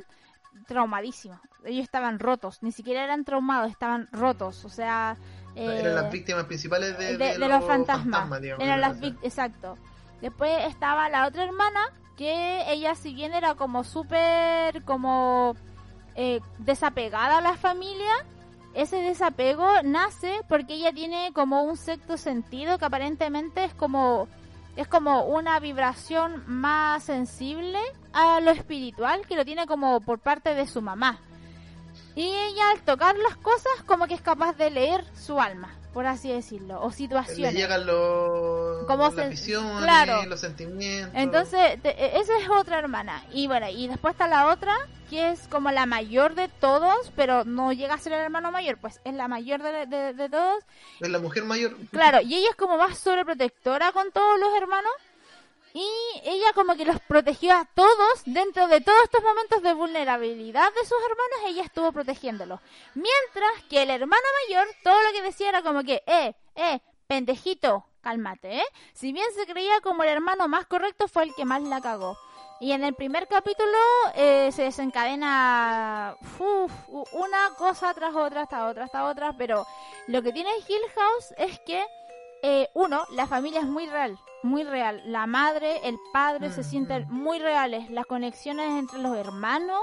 traumadísimos. Ellos estaban rotos, ni siquiera eran traumados, estaban rotos. O sea, eh, Eran las víctimas principales de, de, de de los fantasmas. digamos, Eran las la- vic- exacto. Después estaba la otra hermana que ella si bien era como súper como eh, desapegada a la familia, ese desapego nace porque ella tiene como un sexto sentido que aparentemente es como es como una vibración más sensible a lo espiritual que lo tiene como por parte de su mamá. Y ella al tocar las cosas como que es capaz de leer su alma, por así decirlo, o Le situaciones. llegan los, Como las visiones, claro. los sentimientos. Entonces, te- e- esa es otra hermana. Y bueno, y después está la otra, que es como la mayor de todos, pero no llega a ser el hermano mayor, pues es la mayor de, de- de todos. es la mujer mayor. Claro, y ella es como más sobreprotectora con todos los hermanos. Y ella como que los protegió a todos dentro de todos estos momentos de vulnerabilidad de sus hermanos, ella estuvo protegiéndolos. Mientras que el hermano mayor, todo lo que decía era como que, eh, eh, pendejito, cálmate, ¿eh? Si bien se creía como el hermano más correcto, fue el que más la cagó. Y en el primer capítulo eh, se desencadena una cosa tras otra, hasta otra, hasta otra, pero lo que tiene Hill House es que, eh, uno, la familia es muy real, muy real. La madre, el padre se sienten muy reales. Las conexiones entre los hermanos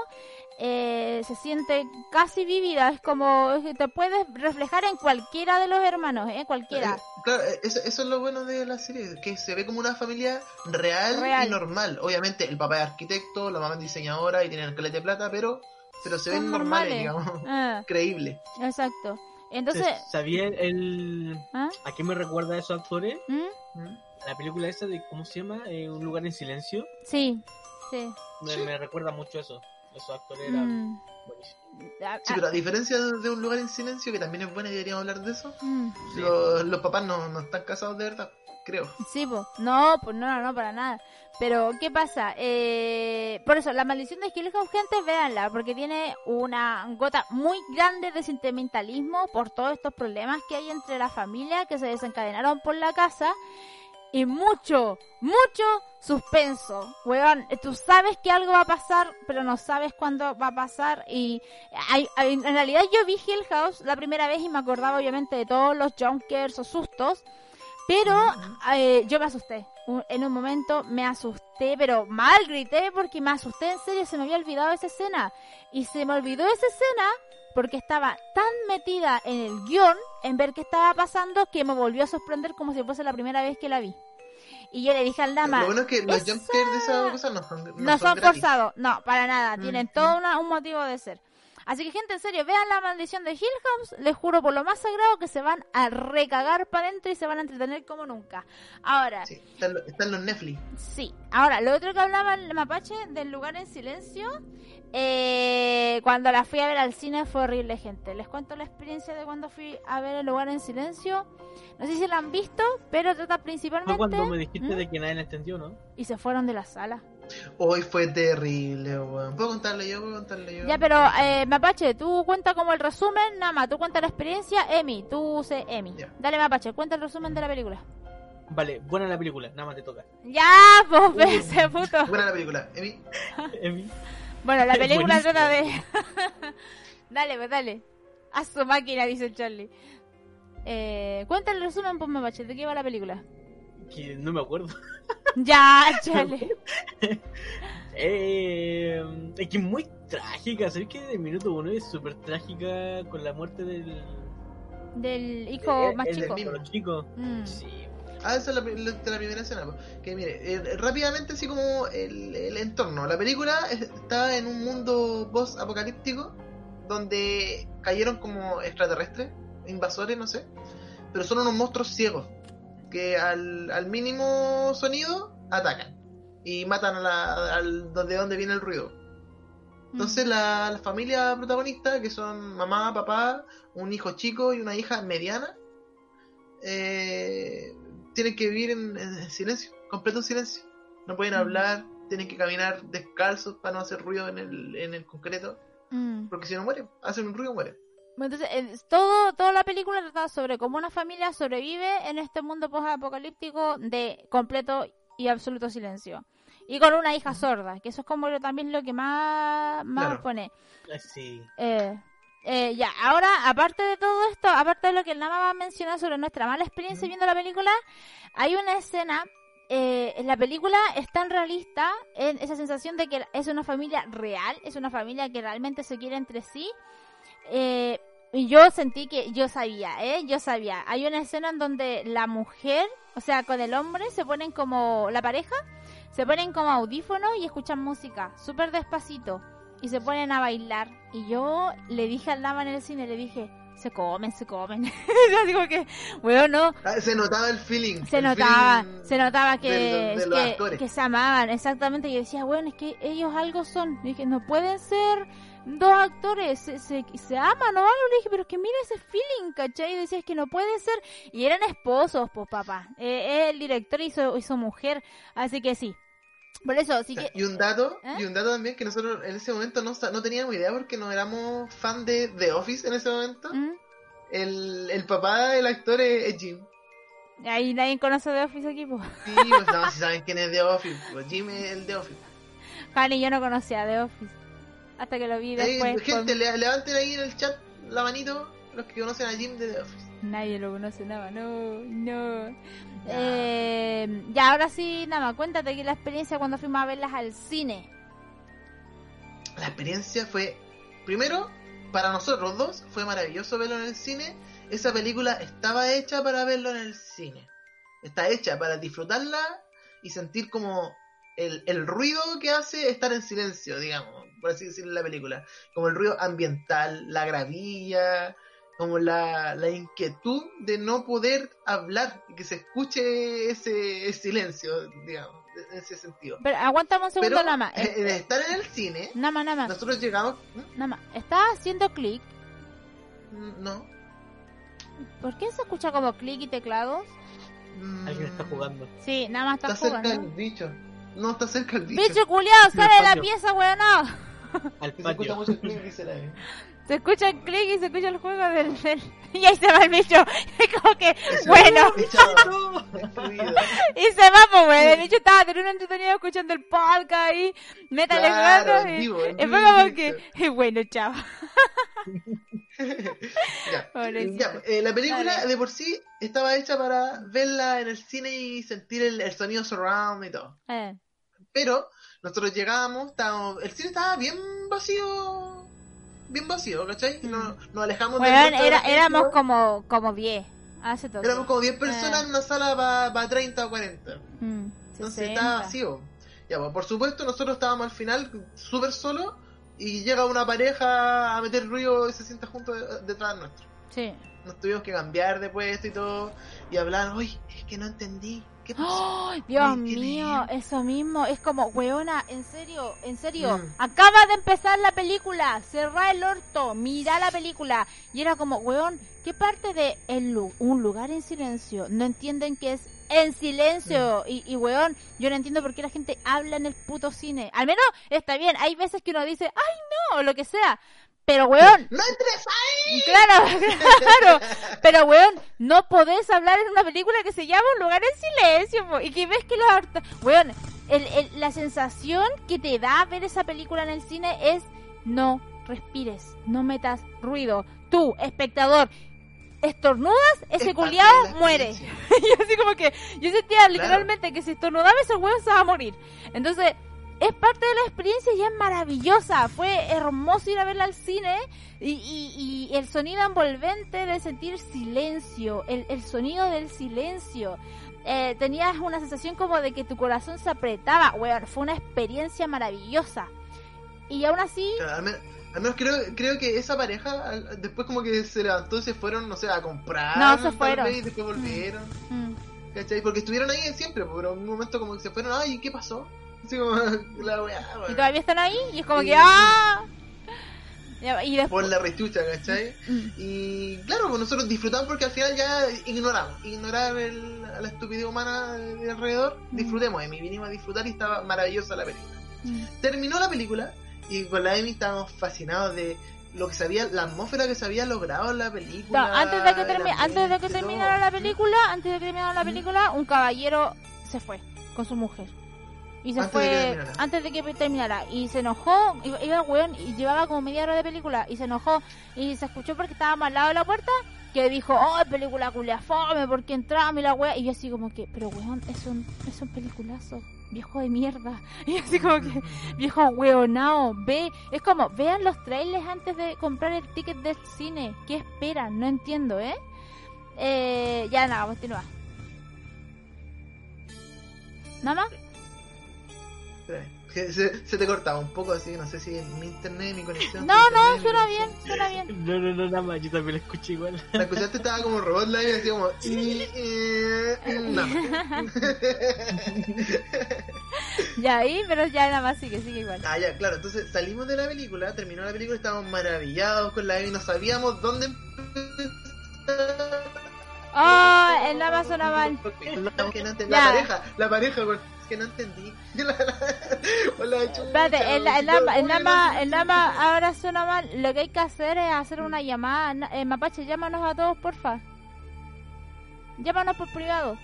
eh, se siente casi vivida. Es como te puedes reflejar en cualquiera de los hermanos, ¿eh? Cualquiera. Eh, claro, eh, eso, eso es lo bueno de la serie, que se ve como una familia real, Real. y normal. Obviamente, el papá es arquitecto, la mamá es diseñadora y tiene el calete de plata, pero, pero se Son ven normales, normales. digamos, Ah, creíbles. exacto. Entonces, ¿Sabía el... ¿ah? ¿A qué me recuerda esos actores? ¿Mm? ¿Mm? La película esa de, ¿cómo se llama? Eh, Un lugar en silencio. Sí, sí. Me, recuerda mucho eso. Esos actores eran Mm. buenísimos. Sí, pero a diferencia de un lugar en silencio, que también es buena y deberíamos hablar de eso. Sí. los, los papás no, no están casados de verdad. Creo. Sí, pues. No, pues no, no, para nada. Pero, ¿qué pasa? Eh, por eso, la maldición de Hill House, gente, véanla, porque tiene una gota muy grande de sentimentalismo por todos estos problemas que hay entre la familia que se desencadenaron por la casa. Y mucho, mucho suspenso. Weón, tú sabes que algo va a pasar, pero no sabes cuándo va a pasar. Y hay- en realidad yo vi Hill House la primera vez y me acordaba obviamente de todos los junkers o sustos. Pero eh, yo me asusté. En un momento me asusté, pero mal grité porque me asusté en serio. Se me había olvidado esa escena. Y se me olvidó esa escena porque estaba tan metida en el guion, en ver qué estaba pasando, que me volvió a sorprender como si fuese la primera vez que la vi. Y yo le dije al Dama, Lo bueno es que los esa- de esa cosa no son, no no son gratis. forzados, no, para nada, Mm, tienen mm. todo una- un motivo de ser. Así que gente, en serio, vean la maldición de Hill House, les juro por lo más sagrado que se van a recagar para adentro y se van a entretener como nunca. Ahora, Sí, están, los- están los Netflix. Sí, ahora, lo otro que hablaba el mapache del lugar en silencio, eh, cuando la fui a ver al cine fue horrible, gente. Les cuento la experiencia de cuando fui a ver el lugar en silencio. No sé si la han visto, pero trata principalmente... Fue cuando me dijiste ¿Mm? de que nadie la entendió, ¿no? Y se fueron de la sala. Hoy fue terrible, weón. ¿Puedo contarle yo? ¿Puedo contarle yo? Ya, pero eh, Mapache, tú cuenta como el resumen, Nama, tú cuenta la experiencia, Emi, tú sé Emi. Ya. Dale Mapache, cuenta el resumen de la película. Vale, buena la película, nada más te toca. Ya, pues ese puto. Buena la película. Emi, Emi. Bueno, la película trata de... dale, pues dale. A su máquina, dice el Charlie. Eh, cuenta el resumen, pues Mapache, ¿de qué va la película? Que no me acuerdo. Ya, Charlie. Eh, es que es muy trágica, ¿sabes que de minuto uno es súper trágica con la muerte del Del hijo eh, más el chico. del los chicos? Mm. Sí. Ah, esa es la, primera escena. Que mire, eh, rápidamente, así como el, el entorno. La película es- está en un mundo post-apocalíptico donde cayeron como extraterrestres, invasores, no sé. Pero son unos monstruos ciegos que al, al mínimo sonido atacan y matan a la, al, de donde viene el ruido. Entonces la, la familia protagonista, que son mamá, papá, un hijo chico y una hija mediana, eh, tienen que vivir en, en silencio, completo silencio. No pueden Mm. hablar, tienen que caminar descalzos para no hacer ruido en el, en el concreto, Mm. porque si no mueren, hacen un ruido, mueren. Entonces, eh, todo, toda la película trata sobre cómo una familia sobrevive en este mundo post-apocalíptico de completo y absoluto silencio. Y con una hija sorda, que eso es como lo- también lo que más, más Claro. pone. Ah, Sí. Eh, eh, ya, ahora, aparte de todo esto, aparte de lo que el Nama va a mencionar sobre nuestra mala experiencia viendo la película, hay una escena, eh, en la película es tan realista, en esa sensación de que es una familia real, es una familia que realmente se quiere entre sí. Eh, y yo sentí que yo sabía, ¿eh? Yo sabía. Hay una escena en donde la mujer, o sea, con el hombre, se ponen como, la pareja, se ponen como audífonos y escuchan música, súper despacito y se ponen a bailar. Y yo le dije al dama en el cine, le dije, se comen, se comen. yo digo que, bueno, no, Ah, se notaba el feeling. se el notaba, feeling se notaba que, de, de los que, actores. que se amaban, exactamente. Y yo decía, bueno, es que ellos algo son. Y dije, no pueden ser dos actores, se, se, se aman o algo. Le dije, pero es que mira ese feeling, ¿cachai? Y decía, es que no puede ser. Y eran esposos, pues papá. Eh, el director y su mujer. Así que sí. Por eso, sí que... Y un dato, ¿Eh? y un dato también que nosotros en ese momento no, no teníamos idea porque no éramos fan de The Office en ese momento. ¿Mm? El, el papá del actor es, es Jim. Ahí nadie conoce de Office aquí, pues. Sí, pues no, si saben quién es The Office, pues Jim es el The Office. Hani, yo no conocía de Office. Hasta que lo vi después. gente, con- le- levanten ahí en el chat la manito los que conocen a Jim de The Office. Nadie lo conoce, nada, no, no. Eh, ya, ahora sí, nada cuéntate que la experiencia cuando fuimos a verlas al cine. La experiencia fue, primero, para nosotros dos, fue maravilloso verlo en el cine. Esa película estaba hecha para verlo en el cine. Está hecha para disfrutarla y sentir como el, el ruido que hace estar en silencio, digamos, por así decirlo en la película. Como el ruido ambiental, la gravilla, como la, la inquietud de no poder hablar y que se escuche ese silencio, digamos, en ese sentido. Pero aguantamos un segundo Pero nada más. eh, de estar en el cine, Nada más, nada más, nosotros llegamos... ¿Mm? nada más. Está haciendo clic. No. ¿Por qué se escucha como clic y teclados? Mm, Alguien está jugando. Sí, nada más Está está cerca jugando. del bicho. No, está cerca del bicho. Bicho culiao, sale de la pieza, weón. No. Al Se escucha patio. mucho el clic, dice la Se escucha el clic y se escucha el juego del, del- Y ahí se va el bicho. Es como que, bueno. Y se va, pues, weón. El bicho estaba teniendo entretenido escuchando el podcast ahí. Métale Claro, Y, vivo, y fue y como que, bueno, chao. Ya. Ya, eh, la película Dale. de por sí estaba hecha para verla en el cine y sentir el, el sonido surround y todo. Eh. Pero nosotros llegábamos, estábamos, el cine estaba bien vacío, bien vacío, ¿cachai? Y Nos, nos alejamos del Weón, resto de era, la gente, éramos como, como 10. Hace todo. Éramos como 10 personas Eh. en una sala para 30 o 40. Mm, Entonces 60. estaba vacío. Ya, pues, por supuesto, nosotros estábamos al final súper solos y llega una pareja a meter ruido y se sienta junto de- detrás nuestro. Sí. Nos tuvimos que cambiar de puesto y todo y hablar, oye, es que no entendí. ¿Qué pasó? ¡Ay, Dios qué mío, eso mismo, es como, weona, en serio, en serio, Mm. acaba de empezar la película, cerrá el orto, mira la película, y era como, weón, ¿qué parte de el un lugar en silencio no entienden que es en Mm. silencio? Y, y, weón, yo no entiendo por qué la gente habla en el puto cine, al menos está bien, hay veces que uno dice, ay no, o lo que sea, pero weón, ¡No entres Claro, claro. Pero, weón, no podés hablar en una película que se llama Un lugar en silencio, po, y que ves que los Weón, el, el- la sensación que te da ver esa película en el cine es no respires, no metas ruido. Tú, espectador, estornudas, ese Es la muere. y así como que yo sentía literalmente que si estornudaba ese weón se va a morir. Entonces, es parte de la experiencia y es maravillosa. Fue hermoso ir a verla al cine y, y- y el sonido envolvente de sentir silencio, el, el sonido del silencio. Eh, tenías una sensación como de que tu corazón se apretaba. Weón, fue una experiencia maravillosa. Y aún así, al, menos, creo, creo que esa pareja después como que se levantó y se fueron, no sé, a comprar. No, se fueron. Y después volvieron. mm, ¿Cachai? Porque estuvieron ahí siempre, pero en un momento como que se fueron, ay, ¿qué pasó? Así como la weá, y todavía están ahí y es como Sí. que ¡ah! Y Por después... la rechucha, ¿cachai? Mm. Y claro, pues nosotros disfrutamos porque al final ya ignoramos, ignorar el- a la estupidez humana de, de alrededor, Mm. disfrutemos, Emi, vinimos a disfrutar y estaba maravillosa la película. Mm. Terminó la película y con la Emi estábamos fascinados de lo que se había, la atmósfera que se había logrado en la película. No, antes de que, termi- antes de que todo. terminara la película, antes de que terminara la película, un caballero se fue con su mujer. Y se Antes fue antes de que terminara. Y se enojó, iba, iba el weón y llevaba como media hora de película. Y se enojó y se escuchó porque estábamos al lado de la puerta que dijo, oh, película culia fome, porque entramos y la wea. Y yo así como que, pero weón, es un, es un peliculazo, viejo de mierda. Y así como que, viejo weonao, ve, es como, vean los trailers antes de comprar el ticket del cine. ¿Qué esperan? No entiendo, ¿eh? eh ya nada, continúa. ¿Nada más? Se, se te cortaba un poco así, no sé si es mi internet, mi conexión. No, no, suena bien, suena bien. No, no, no, nada más, yo también lo escuché igual. La escuchaste estaba como robot live, así como. y, eh, no. Ya ahí, pero ya nada más sigue, sigue igual. Ah, ya, claro. Entonces salimos de la película, terminó la película, estábamos maravillados con la Emi, no sabíamos dónde empezar. Oh, el no entendí. Ya. La pareja, la pareja, que no entendí. La- la- Hola, chucha, Espérate, el, el, nada- el ¿cómo nada que más- no el más ahora suena mal. Lo que hay que hacer es hacer una llamada. Eh, Mapache, llámanos a todos, porfa. Llámanos por privado.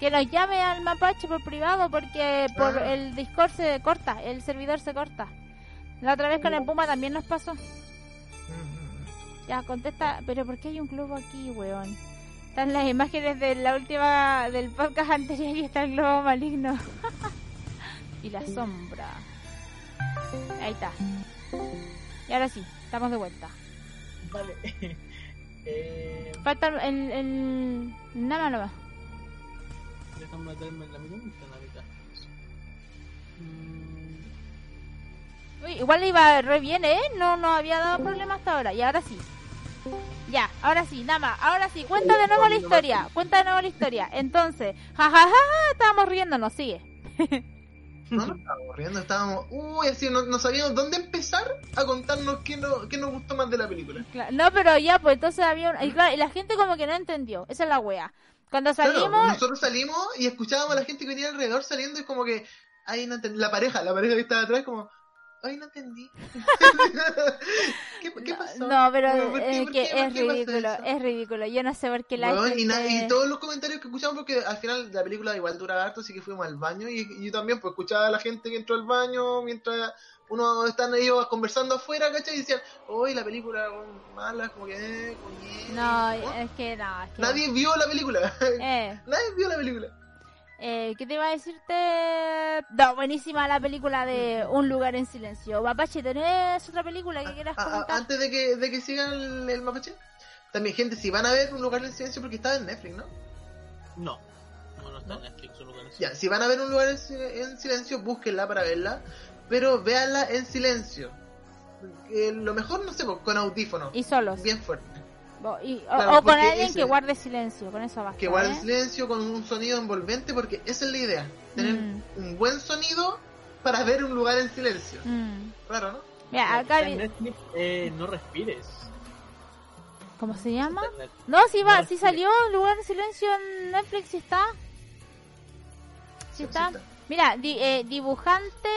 Que nos llame al Mapache por privado porque por Ah. el Discord se corta, el servidor se corta. La otra vez con el Puma también nos pasó. Ya, contesta, pero ¿por qué hay un club aquí, weón? Están las imágenes de la última, del podcast anterior y está el globo maligno. y la sombra. Ahí está. Y ahora sí, estamos de vuelta. Vale. Eh, Falta el, el... Nada más. déjame meterme en la mitad, en la mitad. Mm, Uy, igual le iba re bien, ¿eh? No, no había dado problema hasta ahora. Y ahora sí. Ya, ahora sí, nada más. Ahora sí, cuenta de nuevo la historia. Cuenta de nuevo la historia. Entonces, jajaja, ja, ja, estábamos riéndonos, sigue. No nos estábamos riendo, estábamos. Uy, así no, no sabíamos dónde empezar a contarnos qué, no, qué nos gustó más de la película. Cla- No, pero ya, pues entonces había un... y claro, y la gente como que no entendió. Esa es la wea. Cuando Claro, salimos, nosotros salimos y escuchábamos a la gente que venía alrededor saliendo y como que, ay, no. La pareja, la pareja que estaba atrás, como, ay, no entendí. ¿Qué, qué pasó? no, pero Como, ¿por qué, eh, que es ridículo, es ridículo. Yo no sé por qué la Weón, y, na- gente... y todos los comentarios que escuchamos, porque al final la película igual dura harto, así que fuimos al baño y, y yo también pues escuchaba a la gente que entró al baño mientras uno están ellos conversando afuera, ¿cachai? Y decían, hoy la película mala, como que, eh, como que, No, weón". es que no, es que... Nadie vio la película. Eh, Nadie vio la película. Eh, ¿Qué te iba a decirte? No, buenísima la película de Un lugar en silencio. Mapache, ¿tenés otra película que quieras A- a- comentar? antes de que, de que sigan el, el mapache, también, gente, si van a ver un lugar en silencio, porque está en Netflix, ¿no? No. No, no está en Netflix, un lugar así. Ya, si van a ver un lugar en, si- en silencio, búsquenla para verla, pero véanla en silencio. Eh, lo mejor, no sé, con audífonos, Y solos. bien fuerte. Y- o, Claro, o con alguien ese- que guarde silencio, con eso basta. Que guarde ¿eh? silencio con un sonido envolvente, porque esa es la idea, tener Mm. un buen sonido para ver un lugar en silencio. Mm. Raro, ¿no? Mira, acá... Está en Netflix, eh, no respires. ¿Cómo se llama? No, sí va, No sí salió Lugar en Silencio en Netflix, sí está. Sí está. Mira, di- eh, dibujante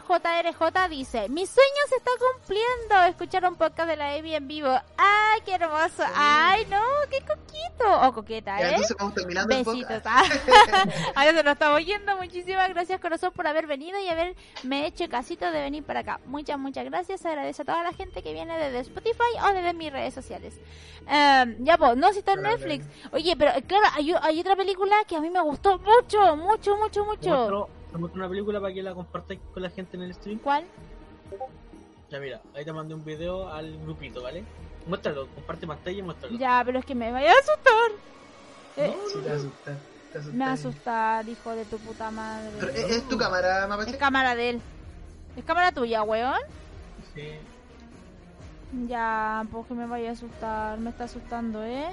JRJ dice, mi sueño se está cumpliendo, escuchar un podcast de la Evi en vivo. ¡Ay, qué hermoso! ¡Ay, no! ¡Qué coquito! O coqueta, Ya, ¿eh? entonces vamos terminando el Besitos. podcast. ah. Ahora se nos estamos yendo. Muchísimas gracias, corazón, por haber venido y haberme hecho casito de venir para acá. Muchas, muchas gracias. Se agradece a toda la gente que viene desde Spotify o desde mis redes sociales. Em, ya, pues, no, si está en Netflix. Oye, pero claro, hay, hay otra película que a mí me gustó mucho, mucho, mucho, mucho. Te muestro una película para que la compartáis con la gente en el stream. ¿Cuál? Ya mira, ahí te mandé un video al grupito, ¿vale? Muéstralo, comparte pantalla y muéstralo. Ya, pero es que me vaya a asustar. Eh, Sí, te me asusta, hijo de tu puta madre. Pero, ¿es, es tu cámara, Mapache? Es cámara de él. Es cámara tuya, weón. Sí. Ya, pues que me vaya a asustar, me está asustando, ¿eh?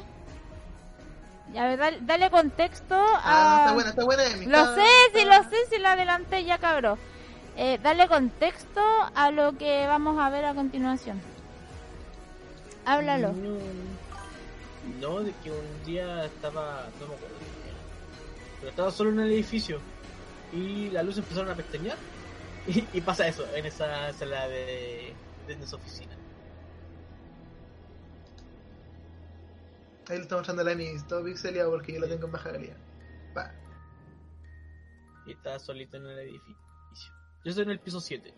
Ya, a ver, dale, dale contexto Ah, a... está buena, está buena, Emi. Lo está- sé, sí, está- lo sé, si la adelanté ya, cabrón. Eh, dale contexto a lo que vamos a ver a continuación. Háblalo. No, no, de que un día estaba, no me acuerdo pero estaba solo en el edificio y las luces empezaron a pestañear y, y pasa eso en esa sala de, de esa oficina. Ahí lo está mostrando la Emi, todo pixelado porque yo lo tengo en baja calidad. Va. Y estaba solito en el edificio. Yo estoy en el piso 7.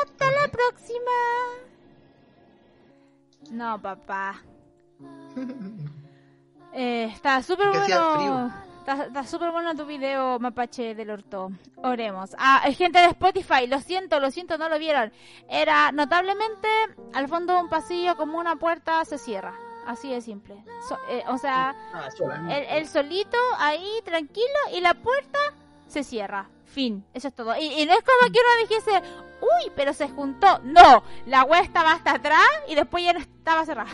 Hasta la próxima. No, papá. Eh, está súper Que hacía bueno. frío. Está, súper bueno tu video, mapache del orto. Oremos. Ah, eh, gente de Spotify, lo siento, lo siento, no lo vieron. Era notablemente al fondo de un pasillo como una puerta se cierra. Así de simple. So- eh, o sea, Ah, el, el solito ahí tranquilo y la puerta se cierra. Fin, eso es todo. Y, y no es como que uno dijese, uy, pero se juntó. No, la web estaba hasta atrás y después ya no estaba cerrada.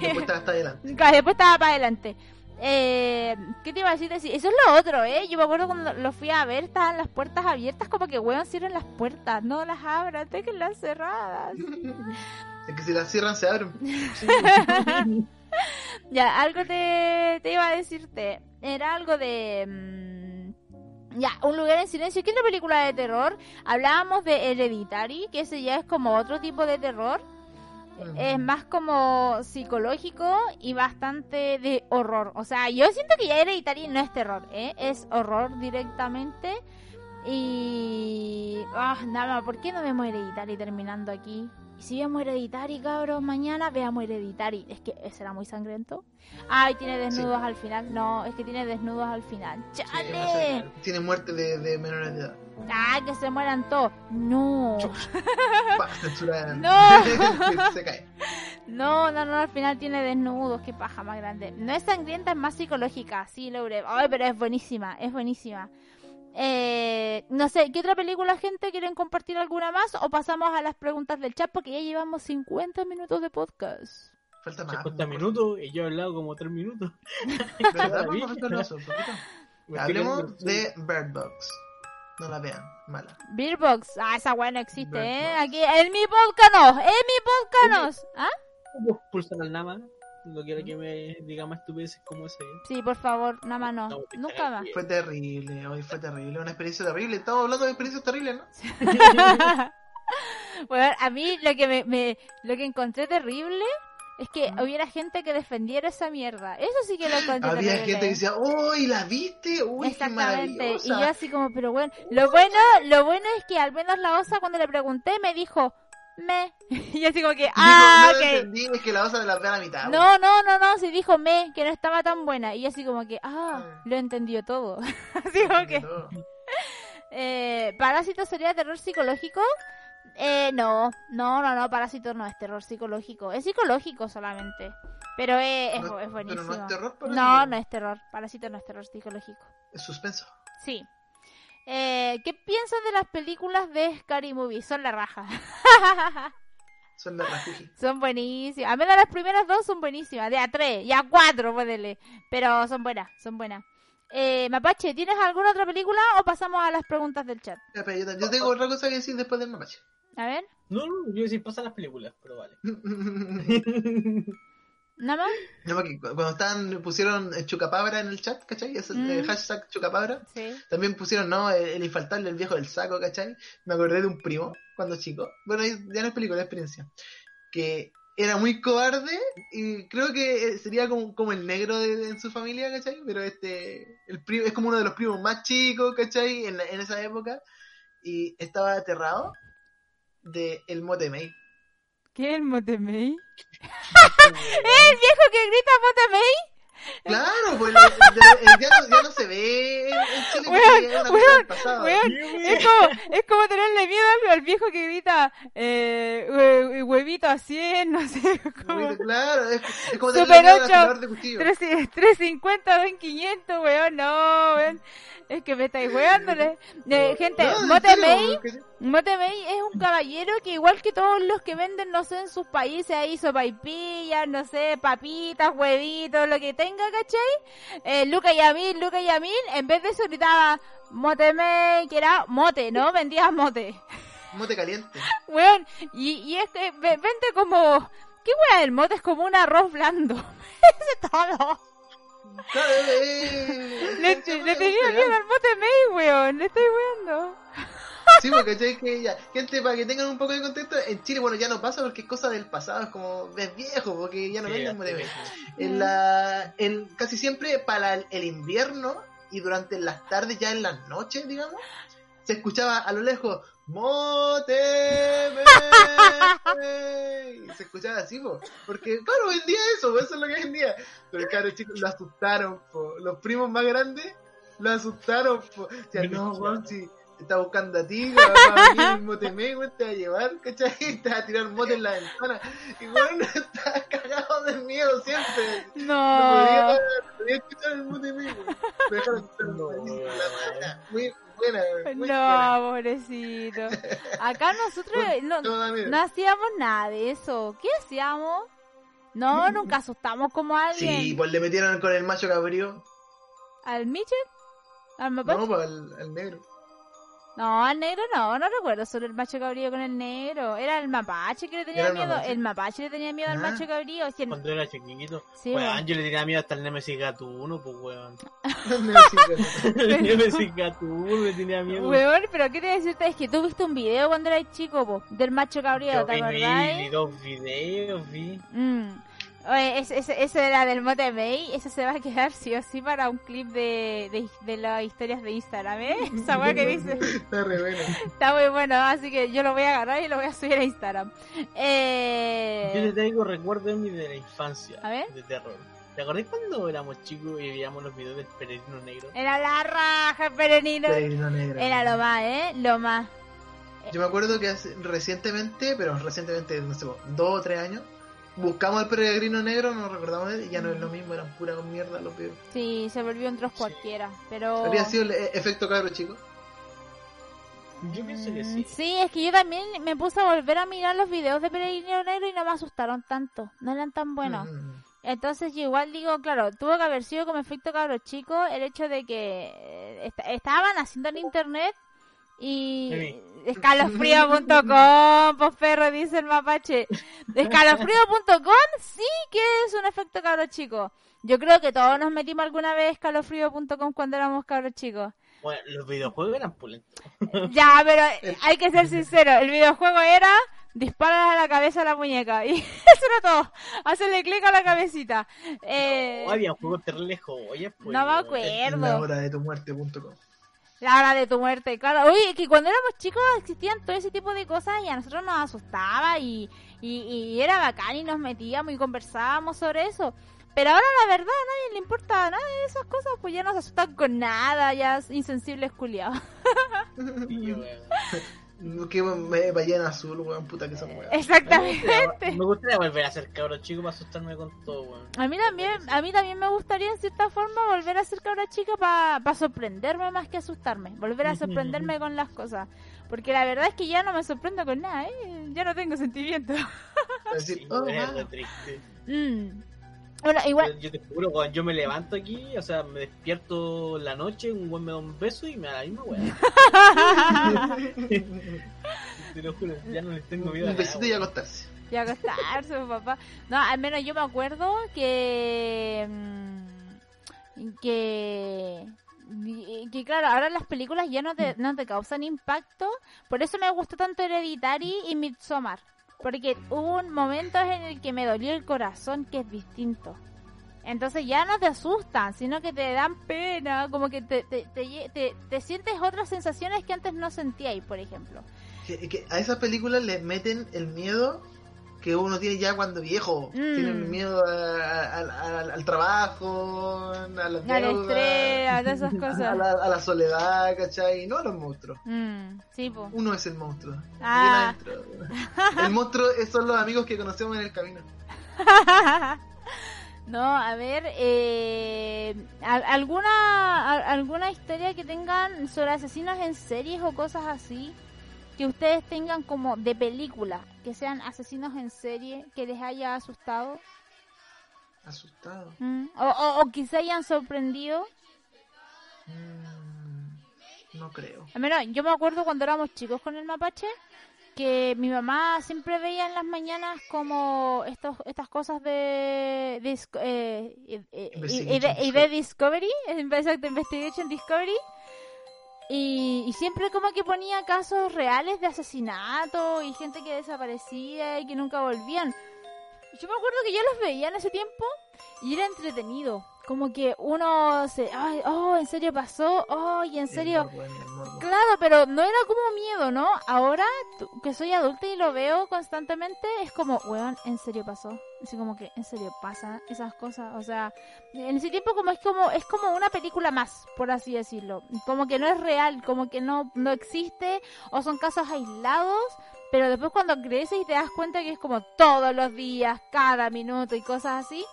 Después está hasta adelante. Después estaba para adelante. Eh, ¿Qué te iba a decir? Eso es lo otro, ¿eh? Yo me acuerdo cuando lo fui a ver, estaban las puertas abiertas, como que, weón, cierren las puertas, no las abran, las cerradas. Es que si las cierran se abren. Ya, algo te, te iba a decirte. Era algo de... mm, ya, Un lugar en silencio. ¿Qué otra película de terror? Hablábamos de Hereditary, que ese ya es como otro tipo de terror. Es más como psicológico y bastante de horror. O sea, yo siento que ya Hereditary no es terror, ¿eh? Es horror directamente. Y... Ah, nada ¿por qué no vemos Hereditary terminando aquí? Y si vemos Hereditary, cabros, mañana veamos Hereditary. Es que será muy sangriento. Ay, tiene desnudos al final. No, es que tiene desnudos al final. ¡Chale! Tiene muerte de, de menores de edad. ¡Ah, que se mueran todos! No. No. se cae. No, no, no, al final tiene desnudos, qué paja más grande. No es sangrienta, es más psicológica, sí, Laure. Ay, pero es buenísima, es buenísima. Eh, no sé, ¿qué otra película, gente? ¿Quieren compartir alguna más? O pasamos a las preguntas del chat porque ya llevamos 50 minutos de podcast. Falta más. 50 minutos y yo he hablado como 3 minutos. ¿Verdad? Hablemos de Bird Box. No la vean, mala. Beerbox, ah, esa weá no existe, Bird ¿eh? Box. Aquí, en mi podcast no, en mi podcast no. ¿Ah? ¿Puedo expulsar al Nama? No quiero que me diga más estupideces como ese. Sí, por favor, nada más no. No, Nunca más. Fue terrible, hoy fue terrible, una experiencia terrible. Estamos hablando de experiencias terribles, ¿no? bueno, a mí lo que me, me- lo que encontré terrible es que hubiera gente que defendiera esa mierda. Eso sí que lo encontré Había terrible. gente que decía, uy, ¿la viste? Uy, qué Exactamente. Y maravillosa. yo así como, pero bueno, lo bueno, lo bueno es que al menos la osa cuando le pregunté me dijo, me. Y así como que, ah, no entendí, es que la de las ve a la mitad. No, no, no, no, sí dijo me, que no estaba tan buena. Y así como que, ah, Ah. lo entendió todo. así como que, eh, ¿Parásito sería terror psicológico? Eh, no, no, no, no, Parásito no es terror psicológico. Es psicológico solamente. Pero es, es, No- es buenísimo. Pero no es terror, Parásito. No, no es terror. Parásito no es terror psicológico. Es suspenso. Sí. Eh, ¿Qué piensas de las películas de Scary Movie? Son la raja. Son de refugio. son buenísimas. A menos las primeras dos son buenísimas. De a tres y a cuatro, puédele. Pero son buenas, son buenas. Eh, Mapache, ¿tienes alguna otra película o pasamos a las preguntas del chat? Yo, tengo otra cosa que decir después del mapache. A ver, No, no, yo decir pasan las películas, pero vale. ¿nada más? No, porque cu- cuando estaban, pusieron eh, Chucapabra en el chat, ¿cachai? Es el eh, Mm. hashtag Chucapabra. Sí. También pusieron, ¿no? El, el infaltable, el viejo del saco, ¿cachai? Me acordé de un primo cuando chico. Bueno, ya no es película, es experiencia. Que era muy cobarde y creo que eh, sería como, como el negro de, en su familia, ¿cachai? Pero este, el primo, es como uno de los primos más chicos, ¿cachai? En, la- en esa época. Y estaba aterrado de el Motemei. ¿Qué es el Motemei? ¿El viejo que grita Motemei? Claro, pues el- ya, no, ya no se ve en, Chile Weón, weón, pasado. Weón, es como, es como tenerle miedo al, al viejo que grita eh, hue- huevito a 100, no sé, como Claro, es, es como Super tenerle miedo al ocho, afilador de cuchillo. 3, 350, ven 500, weón, no, weón. Es que me estáis weándole. Eh, gente, No, Motemei, porque- Motemei es un caballero que igual que todos los que venden, no sé, en sus países, ahí sopaipillas, no sé, papitas, huevitos, lo que tenga, ¿cachai? Eh, Luca Yamil, Luca Yamil, en vez de eso gritaba Motemei, que era mote, ¿no? Vendía mote. Mote caliente. Weón, y, y es que ve- vende como... ¿Qué weón? El mote es como un arroz blando. Ese es todo. Le tenía miedo al mote May, weón. Le estoy weando. Sí, porque ¿cachai? que ya, gente, para que tengan un poco de contexto, en Chile, bueno, ya no pasa porque es cosa del pasado, es como, es viejo, porque ya no Sí, venden Mote sí. En la, en, casi siempre para el, el invierno y durante las tardes, ya en las noches, digamos, se escuchaba a lo lejos, Mote May". Se escuchaba así, po, porque claro, hoy en día eso, eso es lo que es hoy en día. Pero claro, chicos, lo asustaron, po. los primos más grandes lo asustaron. Po. Decían, no, weón, si te está buscando a ti, va a venir el Motemé, weón, te va a llevar, ¿cachai? Te va a tirar mote en la ventana. Y weón, estaba cagado de miedo siempre. No podía, No. no podía escuchar el weón. Me No. Buena, Muy buena, muy buena. No, pobrecito. Acá nosotros no, No, no hacíamos nada de eso. ¿Qué hacíamos? No, nunca asustamos como a alguien. Sí, pues le metieron con el macho cabrío. ¿Al Mitchell? ¿Al mapache? No, pues al, al negro. No, al negro no, no recuerdo solo el macho cabrío con el negro. Era el mapache que le tenía el miedo. mapache. El mapache le tenía miedo al Ah. macho cabrío. Si el- Cuando era chiquitito. Sí, weón, weón. yo le tenía miedo hasta el Nemesis Gatuno, pues weón. El Nemesis Gatuno le tenía miedo. Weón, pero ¿qué te voy a decirte? Es que tú viste un video cuando eras chico, po, del macho cabrío, Yo ¿te vi, vi acordás? dos videos, vi. Mm. Oye, ese, ese, ese era del Mote May, ese se va a quedar sí o sí para un clip de, de, de las historias de Instagram, ¿eh? Esa weá que dice. Está re bueno. Está muy bueno, así que yo lo voy a agarrar y lo voy a subir a Instagram. Yo Eh... te traigo recuerdos de mi de la infancia. A ver. De terror. ¿Te acordás cuando éramos chicos y veíamos los videos del peregrino negro? Era la raja, Perenino. Peregrino negro. Era lo más, ¿eh? Lo más. Yo me acuerdo que hace- recientemente, pero recientemente, no sé, dos o tres años, buscamos al peregrino negro, no recordamos él, y ya no es lo mismo, eran pura mierda los videos. Sí, se volvió un troz cualquiera, pero... Habría sido el e- efecto cabro chico. Yo pienso que Mm, sí. Sí, es que yo también me puse a volver a mirar los videos de Peregrino Negro y no me asustaron tanto. No eran tan buenos. Mm. Entonces yo igual digo, claro, tuvo que haber sido como efecto cabro chico el hecho de que eh, est- estaban haciendo en internet Y escalofrío.com, pues perro, dice el mapache. Escalofrío.com sí que es un efecto cabro chico. Yo creo que todos nos metimos alguna vez escalofrío.com cuando éramos cabros chicos. Bueno, los videojuegos eran pulentos. Ya, pero hay que ser sincero, el videojuego era disparar a la cabeza a la muñeca y eso era todo. Hacerle clic a la cabecita. Eh, Oh, había juegos terribles joyas, pues. no me acuerdo. La hora de tu muerte.com. La hora de tu muerte, claro. Oye, que cuando éramos chicos existían todo ese tipo de cosas y a nosotros nos asustaba y, y, era bacán y nos metíamos y conversábamos sobre eso. Pero ahora la verdad a nadie le importa nada de esas cosas, pues ya no se asustan con nada, ya es insensibles culiados. Sí, weón. Que me ballena azul, weón, puta que son weón. Exactamente. Me gustaría volver a ser cabro chico para asustarme con todo, weón. A mí también, a mí también me gustaría en cierta forma volver a ser cabra chica para sorprenderme más que asustarme, volver a sorprenderme con las cosas, porque la verdad es que ya no me sorprendo con nada, ¿eh? ya no tengo sentimientos. Es decir, Sí, oh, wow. triste. Mm. Bueno, igual, Yo, yo te juro, weón, yo me levanto aquí, o sea, me despierto la noche, un weón me da un beso y me da la misma weón. te lo juro, ya no les tengo miedo Un besito y acostarse. y acostarse, papá. No, al menos yo me acuerdo que. mm, que. que claro, ahora las películas ya no te, no te causan impacto. Por eso me gustó tanto Hereditary y Midsommar. Porque hubo un momento en el que me dolió el corazón que es distinto. Entonces ya no te asustan, sino que te dan pena, como que te, te, te, sientes otras sensaciones que antes no sentíais, por ejemplo. Que, a esas películas le meten el miedo que uno tiene ya cuando viejo. Mm. Tienen miedo a- a- a- al- al trabajo, a deudas, estrés, a esas a cosas. la, a la soledad, ¿cachai? No a los monstruos. Mm, sí, po. Uno es el monstruo. Ah. El monstruo son los amigos que conocemos en el camino. no, a ver, eh, ¿al- ¿alguna, al- ¿alguna historia que tengan sobre asesinos en series o cosas así? Que ustedes tengan como de película, que sean asesinos en serie, que les haya asustado. Asustado. Mm, O, o, o que se hayan sorprendido. Mm, no creo. Al menos yo me acuerdo cuando éramos chicos con el mapache que mi mamá siempre veía en las mañanas como estos estas cosas de, dis- eh, y- y- y- de, y de Discovery, exacto, Investigation Discovery. Y, y siempre como que ponía casos reales de asesinato y gente que desaparecía y que nunca volvían. Yo me acuerdo que yo los veía en ese tiempo y era entretenido. Como que uno se... Ay, oh, ¿en serio pasó? Oh, y en serio... Morbo, morbo. Claro, pero no era como miedo, ¿no? Ahora que soy adulta y lo veo constantemente, es como, weón, en serio pasó. Así como que, en serio pasa esas cosas. O sea, en ese tiempo como es como es como una película más, por así decirlo. Como que no es real, como que no, no existe o son casos aislados. Pero después cuando creces y te das cuenta que es como todos los días, cada minuto y cosas así,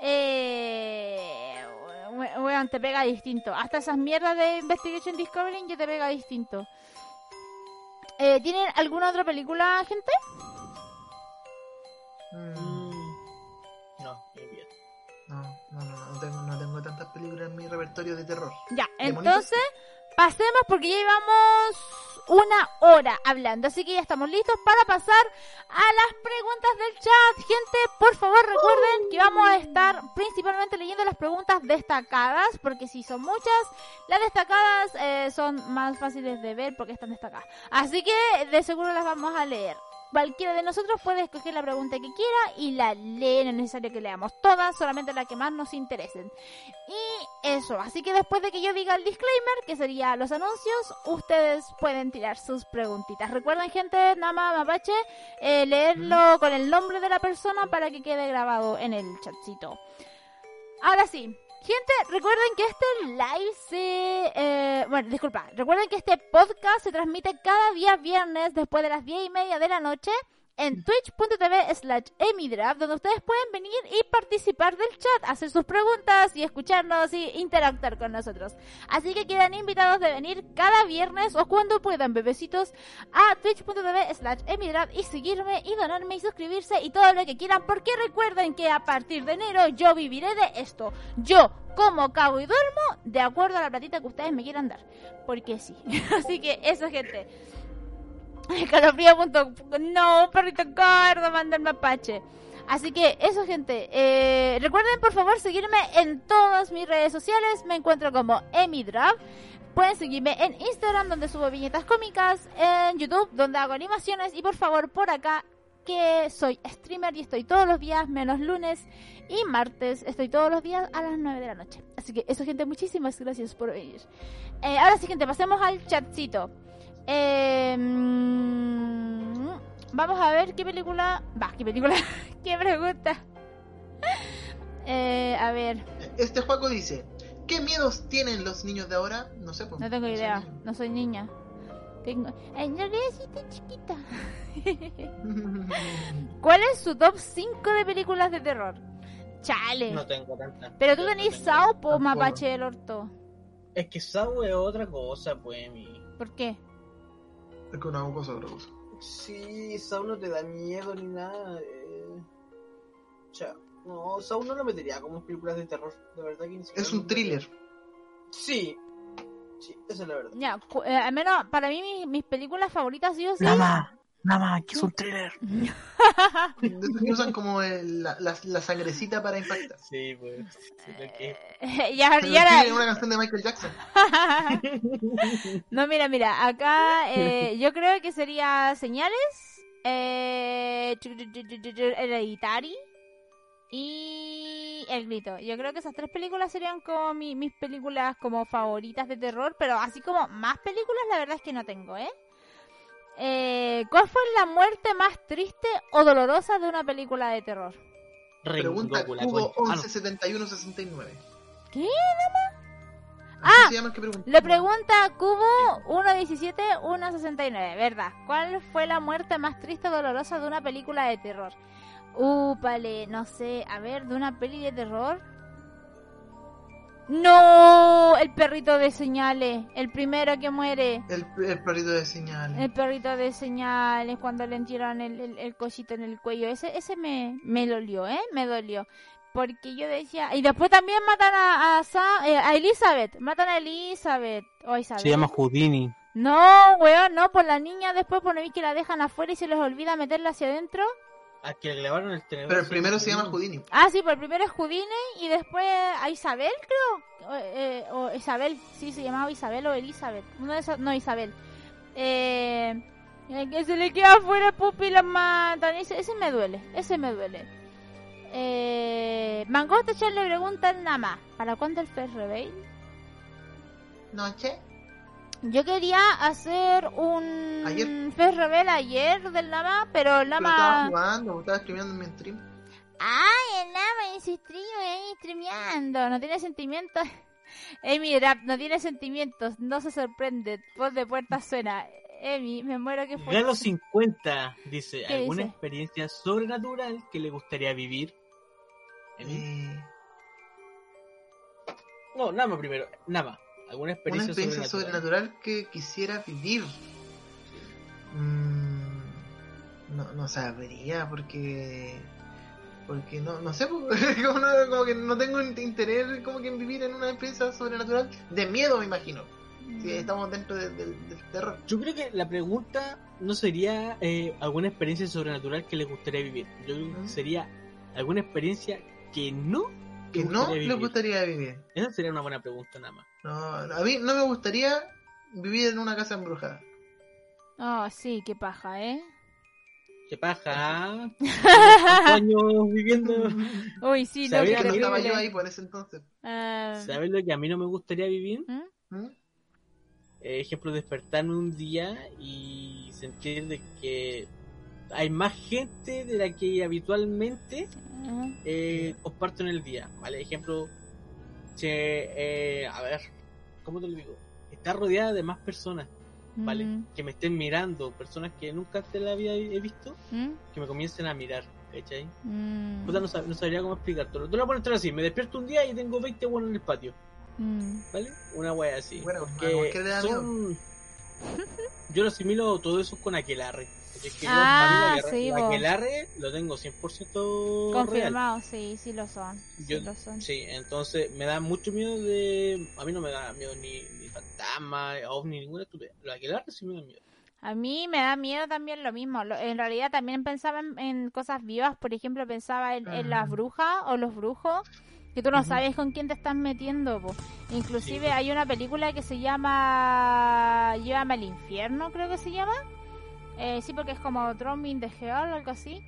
eh, we- weón, te pega distinto. Hasta esas mierdas de Investigation Discovery ya te pega distinto. Eh, ¿Tienen alguna otra película, gente? Mm, No, bien. No, no, no, no tengo, no tengo tantas películas en mi repertorio de terror. Ya, entonces pasemos porque ya llevamos una hora hablando, así que ya estamos listos para pasar a las preguntas del chat. Gente, por favor recuerden que vamos a estar principalmente leyendo las preguntas destacadas, porque si son muchas, las destacadas eh, son más fáciles de ver porque están destacadas. Así que de seguro las vamos a leer. Cualquiera de nosotros puede escoger la pregunta que quiera y la lee, no es necesario que leamos todas, solamente las que más nos interesen. Y eso, así que después de que yo diga el disclaimer, que sería los anuncios, ustedes pueden tirar sus preguntitas. Recuerden, gente, nada más mapache, eh, leerlo con el nombre de la persona para que quede grabado en el chatcito. Ahora sí, gente, recuerden que este live se... eh, bueno, disculpa, recuerden que este podcast se transmite cada día viernes después de las 10 y media de la noche en twitch.tv slash emidraft, donde ustedes pueden venir y participar del chat, hacer sus preguntas y escucharnos y interactuar con nosotros. Así que quedan invitados de venir cada viernes o cuando puedan, bebecitos, a twitch.tv slash emidraft y seguirme y donarme y suscribirse y todo lo que quieran, porque recuerden que a partir de enero yo viviré de esto. Yo como, cago y duermo de acuerdo a la platita que ustedes me quieran dar. Porque sí. Así que eso, gente. Calofrío.com No, perrito gordo, manda el mapache. Así que eso, gente. Eh, recuerden, por favor, seguirme en todas mis redes sociales. Me encuentro como Emidraft. Pueden seguirme en Instagram, donde subo viñetas cómicas. En YouTube, donde hago animaciones. Y por favor, por acá, que soy streamer y estoy todos los días, menos lunes y martes. Estoy todos los días a las 9 de la noche. Así que eso, gente, muchísimas gracias por venir. Eh, ahora sí, gente, pasemos al chatcito. Eh, mm, vamos a ver qué película. Va, qué película. qué pregunta. Eh, a ver, Este Juaco dice: ¿Qué miedos tienen los niños de ahora? No sé, pues. no tengo idea. No soy niña. Tengo. En realidad sí estoy chiquita. ¿Cuál es su top 5 de películas de terror? Chale. No tengo tanta. Pero tú no tenés tengo. Sao po mapache del orto. Es que Saw es otra cosa, pues, mi. ¿Por qué? Es que una cosa, otra cosa. Sí, Saw no te da miedo ni nada. Eh... O sea, no, Saw no lo metería como películas de terror. De verdad que ni siquiera Es un thriller. Sí. Sí, esa es la verdad. Ya, eh, al menos para mí mis, mis películas favoritas sí o sí. Nada nada más, que es un thriller. De esos que usan como el- la, la, la sangrecita para impactar. Sí, pues. sí, lo que- ya, ya una canción de Michael Jackson. no, mira, mira, acá eh, yo creo que sería Señales, eh, Hereditary y El Grito. Yo creo que esas tres películas serían como mi- mis películas como favoritas de terror, pero así como más películas la verdad es que no tengo, ¿eh? Eh, ¿Cuál fue la muerte más triste o dolorosa de una película de terror? Pregunta. Ah, no. 117169. ¿Qué? Así Ah, llama el que pregunta. Le pregunta Cubo 117 169, ¿verdad? ¿Cuál fue la muerte más triste o dolorosa de una película de terror? Úpale, no sé, a ver, de una peli de terror. No, el perrito de señales, el primero que muere. El, el perrito de señales. El perrito de señales, cuando le entierran el, el, el cosito en el cuello. Ese, ese me, me dolió, ¿eh? Me dolió. Porque yo decía... Y después también matan a, a, Sa- eh, a Elizabeth. Matan a Elizabeth. O a Isabel. Se llama Houdini. No, weón, no. Por la niña después por no vi que la dejan afuera y se les olvida meterla hacia adentro. A que le clavaron el tenedor. Pero el primero se llama Houdini. Ah, sí, pues el primero es Judine y después a Isabel, creo. O, eh, o Isabel, sí, se llamaba Isabel o Elizabeth. Uno de esos, no, Isabel. Eh, el que se le queda afuera pupi y la matan. Ese, ese me duele, ese me duele. Eh, Mangosta Chan le pregunta nada más, ¿para cuándo el Fest Reveal? Noche. Yo quería hacer un Ayer. Fest ayer del Nama, pero el Pero estaba Nama... jugando, estaba streameando en mi stream. Ay, el Nama en su stream ahí streameando, no tiene sentimientos. Emi Rap no tiene sentimientos, no se sorprende, voz de puerta suena. Emi, me muero que fue. Galo 50 dice, ¿Qué ¿alguna dice? experiencia sobrenatural que le gustaría vivir? Eh, No, nada más primero, nada ¿Alguna una experiencia, sobrenatural? sobrenatural que quisiera vivir. Mm, no, no sabría porque porque no, no sé como, no, como que no tengo interés como que en vivir en una experiencia sobrenatural de miedo me imagino si estamos dentro de- del- del terror Yo creo que la pregunta no sería eh, alguna experiencia sobrenatural que les gustaría vivir. Yo creo que sería alguna experiencia que no que no gustaría les gustaría vivir Esa sería una buena pregunta nada más. no, a mí no me gustaría vivir en una casa embrujada Oh, sí, qué paja, ¿eh? ¿Qué paja? ¿ah? ¿Cuántos años viviendo? Uy, sí, no, que no estaba yo ahí por ese entonces Ah, ¿Sabes lo que a mí no me gustaría vivir? ¿Mm? ¿Mm? Eh, ejemplo, despertarme un día y sentir de que hay más gente de la que habitualmente Ah. eh, comparto en el día, ¿vale? Ejemplo, che, eh, a ver, ¿cómo te lo digo? Está rodeada de más personas ¿vale? Mm. Que me estén mirando, personas que nunca antes la había he visto, ¿Mm? que me comiencen a mirar, ¿cachai? Mm. Puta, no, sab- no sabría cómo explicártelo. Tú la pones así, me despierto un día y tengo 20 buenos en el patio, Mm. ¿vale? Una wea así. Bueno, porque ¿por qué le da son... Yo lo asimilo todo eso con aquelarre. Es que Ah, sí, aquelarre lo tengo 100% real. Confirmado, sí, sí lo son. Sí Yo- lo son. Sí, entonces me da mucho miedo de... A mí no me da miedo ni, ni fantasma, ovni, ninguna estupidez. Los aquelarres sí me dan miedo. A mí me da miedo también lo mismo. Lo- En realidad también pensaba en, en cosas vivas. Por ejemplo, pensaba en, en las brujas o los brujos. Que tú no sabes con quién te estás metiendo. po. Inclusive Sí. hay una película que se llama Llévame al infierno, creo que se llama. Eh, sí, porque es como Drumming the Hell, algo así.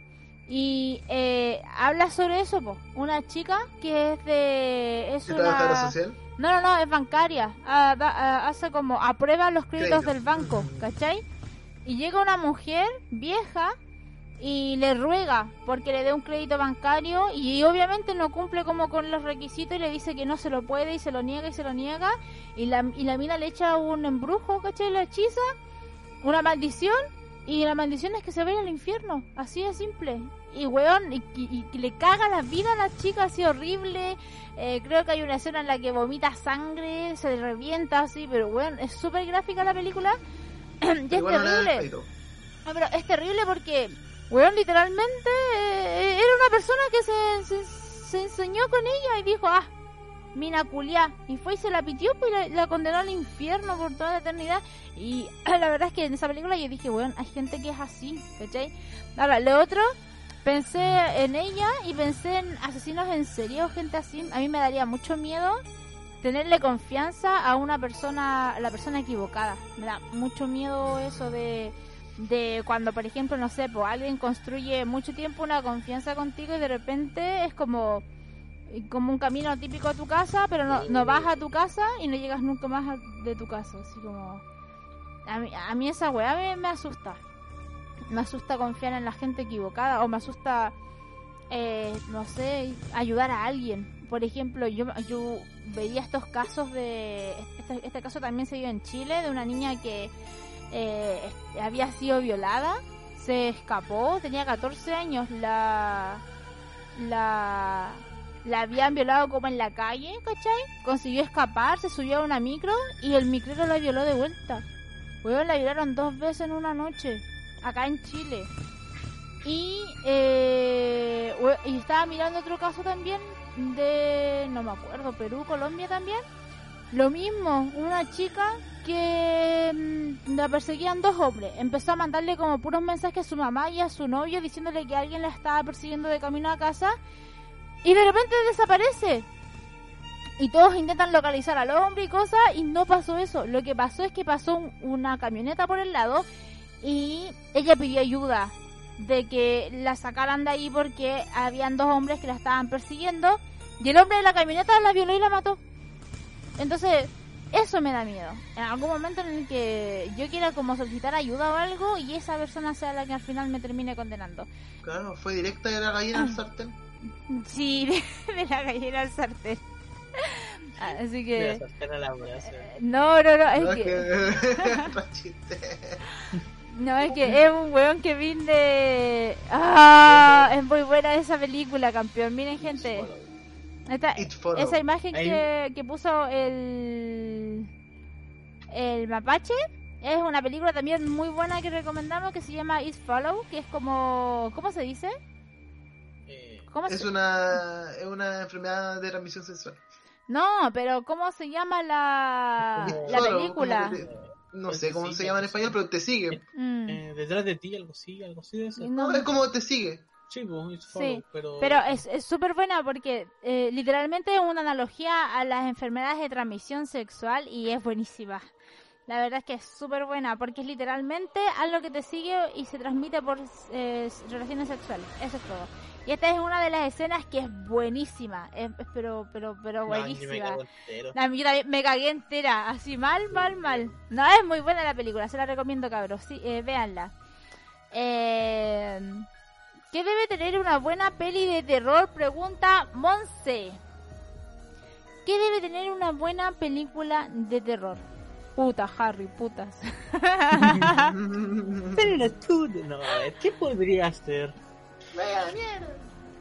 Y eh, habla sobre eso, po. Una chica que es de... Es ¿Qué trabajadora una... social? No, no, no, es bancaria. Ah, da- ah, hace como, aprueba los créditos Créditos. del banco, Mm. ¿cachai? Y llega una mujer vieja y le ruega porque le dé un crédito bancario y obviamente no cumple como con los requisitos y le dice que no se lo puede y se lo niega y se lo niega y la, y la mina le echa un embrujo, ¿cachai? La hechiza, una maldición y la maldición es que se vaya al infierno, así de simple. Y weón, y, y- y le caga la vida a la chica así horrible. Eh, creo que hay una escena en la que vomita sangre, se le revienta así, pero weón, es súper gráfica la película. y es terrible. No, pero es terrible porque, weón, literalmente eh, era una persona que se, se, se enseñó con ella y dijo, ah, mina culiá. Y fue y se la pitió pues, y la, condenó al infierno por toda la eternidad. Y la verdad es que en esa película yo dije, weón, hay gente que es así, ¿cachai? Ahora, lo otro, pensé en ella y pensé en asesinos en serie o gente así. A mí me daría mucho miedo tenerle confianza a una persona, a la persona equivocada. Me da mucho miedo eso de, de cuando, por ejemplo, no sé, pues alguien construye mucho tiempo una confianza contigo y de repente es como como un camino típico a tu casa, pero no, no vas a tu casa y no llegas nunca más a- de tu casa, así como a mí, a mí esa weá me, me asusta. Me asusta confiar en la gente equivocada o me asusta eh, no sé, ayudar a alguien. Por ejemplo, yo, yo veía estos casos de... Este, este caso también se dio en Chile, de una niña que eh, había sido violada, se escapó, tenía 14 años, la... La... La habían violado como en la calle, ¿cachai? Consiguió escapar, se subió a una micro y el micrero la violó de vuelta. Weón, la violaron dos veces en una noche, acá en Chile. Y, eh, y estaba mirando otro caso también de, no me acuerdo, Perú, Colombia también. Lo mismo, una chica que mm, la perseguían dos hombres. Empezó a mandarle como puros mensajes a su mamá y a su novio diciéndole que alguien la estaba persiguiendo de camino a casa. Y de repente desaparece. Y todos intentan localizar al hombre y cosas y no pasó eso. Lo que pasó es que pasó un- una camioneta por el lado y ella pidió ayuda de que la sacaran de ahí porque habían dos hombres que la estaban persiguiendo y el hombre de la camioneta la violó y la mató. Entonces, eso me da miedo. En algún momento en el que yo quiera como solicitar ayuda o algo y esa persona sea la que al final me termine condenando. Claro, fue directa de la gallina al sartén. Sí, de, de la gallina al sartén. Así que... a la brasa. No, no, no, es No, que... No, es que es un weón que vinde... Ah, es muy buena esa película, campeón. Miren, gente. Esta- esa imagen que, que puso el... El mapache es una película también muy buena que recomendamos que se llama It Follow, que es como... ¿Cómo se dice? Eh, ¿Cómo Es se... una, es una enfermedad de transmisión sexual. No, pero ¿cómo se llama la, la Solo, película? te- no Pues sé cómo sigue, se llama en te español, pero te sigue. Mm, eh, detrás de ti, algo así, algo así de eso. no. No, es como te sigue. Sí, pues, Sí, follow, pero... Pero es es súper buena porque eh, literalmente es una analogía a las enfermedades de transmisión sexual y es buenísima. La verdad es que es súper buena porque es literalmente algo que te sigue y se transmite por eh, relaciones sexuales. Eso es todo. Y esta es una de las escenas que es buenísima. Es, pero, pero, pero No, me buenísima. yo también me cagué entera, así mal, mal, mal. No, es muy buena la película, se la recomiendo, cabros. Sí, eh, véanla. Eh, ¿Qué debe tener una buena peli de terror? Pregunta Monse. ¿Qué debe tener una buena película de terror? Puta, Harry, putas. Pero tú, no, ¿qué podría ser?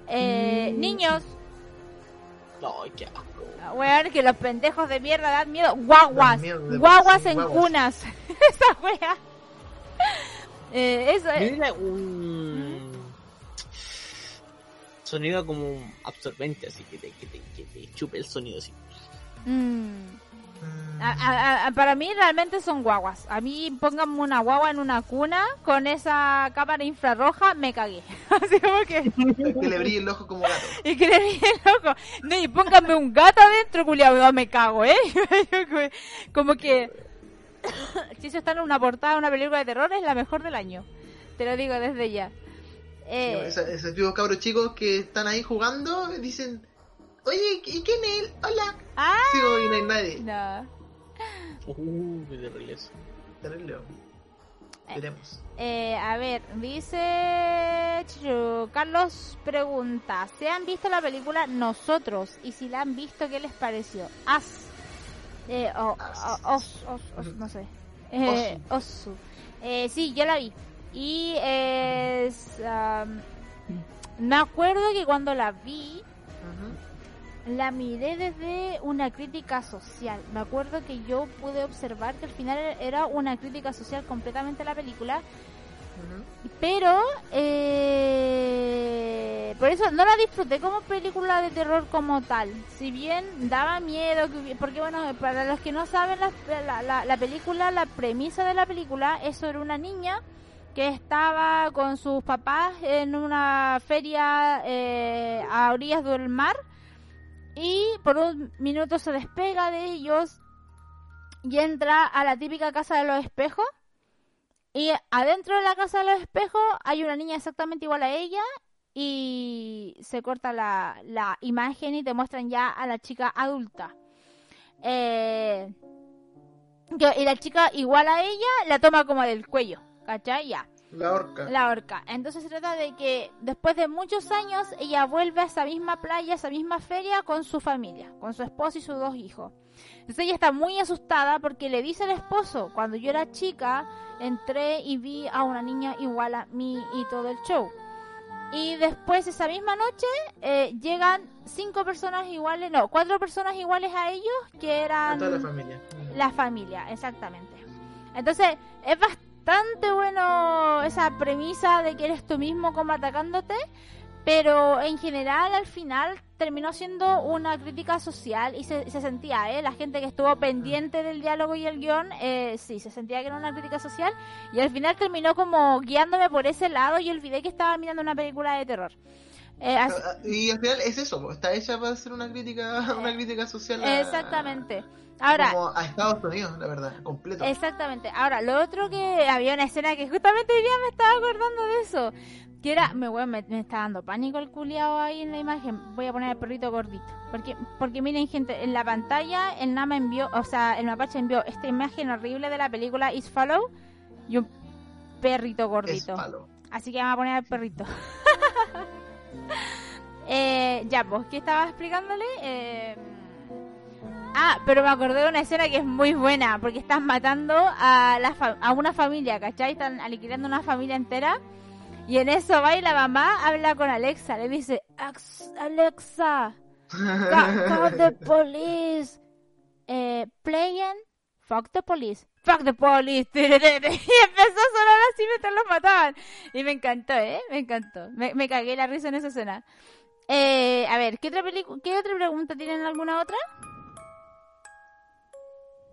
Eh, niños, No, qué asco. weón, que los pendejos de mierda dan miedo. Guaguas, guaguas en guaguas. cunas. Esa wea. Eh, eso es. Un sonido como absorbente, así que te, que te, que te chupe el sonido así. Mm. A- a- a- para mí realmente son guaguas. A mí pónganme una guagua en una cuna con esa cámara infrarroja, me cagué. Así como que... que le brille el ojo como gato. Y que le brille el ojo. No, y pónganme un gato adentro, culiado, me cago, ¿eh? como que... si eso está en una portada de una película de terror, es la mejor del año. Te lo digo desde ya. Eh, Esa- esos tipos cabros chicos que están ahí jugando dicen, oye, ¿y quién es él? Hola. Ah, Sí, y no hay nadie. no. Uh, qué terrible eso. Terrible. Veremos. Eh, a ver, dice Carlos pregunta, ¿se han visto la película Nosotros? Y si la han visto, ¿qué les pareció? As. Eh, o- o- os, os, os, no sé. Eh, Osu. Eh, sí, yo la vi. Y es... am, me acuerdo que cuando la vi, Ujú. La miré desde una crítica social. Me acuerdo que yo pude observar que al final era una crítica social completamente a la película. Pero, eh, por eso no la disfruté como película de terror como tal. Si bien daba miedo, porque bueno, para los que no saben, la, la, la- la película, la premisa de la película es sobre una niña que estaba con sus papás en una feria eh, a orillas del mar y por un minuto se despega de ellos y entra a la típica casa de los espejos y adentro de la casa de los espejos hay una niña exactamente igual a ella y se corta la, la imagen y te muestran ya a la chica adulta. Eh, y la chica igual a ella la toma como del cuello, ¿cachai? Ya, La horca. la horca. Entonces se trata de que después de muchos años ella vuelve a esa misma playa, a esa misma feria con su familia, con su esposo y sus dos hijos. Entonces ella está muy asustada porque le dice al esposo, cuando yo era chica, entré y vi a una niña igual a mí y todo el show. Y después esa misma noche eh, llegan cinco personas iguales, no, cuatro personas iguales a ellos que A eran toda la familia. la familia, exactamente. Entonces, es bastante bueno esa premisa de que eres tú mismo como atacándote, pero en general al final terminó siendo una crítica social y se, se sentía, ¿eh? La gente que estuvo pendiente del diálogo y el guion, eh, sí, se sentía que era una crítica social y al final terminó como guiándome por ese lado y olvidé que estaba mirando una película de terror. Eh, así- Ah, Y al final es eso, está hecha para hacer una crítica, una crítica social a, exactamente. Ahora, como a Estados Unidos, la verdad, completo. Exactamente. Ahora, lo otro que había una escena que justamente hoy día me estaba acordando de eso. Que era, me, weón, me, me está dando pánico el culiado ahí en la imagen. Voy a poner el perrito gordito. Porque, porque miren, gente, en la pantalla el Nama envió, o sea, el Mapache envió esta imagen horrible de la película Is Follow y un perrito gordito. Así que vamos a poner al perrito. eh, ya, pues, ¿qué estaba explicándole? Eh, Ah, pero me acordé de una escena que es muy buena, porque están matando a, la fa- a una familia, ¿cachai? Están aniquilando una familia entera. Y en eso va y la mamá habla con Alexa, le dice, "Ax- Alexa, call the police. Eh, playing, fuck the police. Fuck the police. Y empezó a sonar así mientras los mataban. Y me encantó, ¿eh? Me encantó. Me, me cagué la risa en esa escena. Eh, a ver, ¿qué otra, ¿qué otra pregunta tienen? ¿Alguna otra?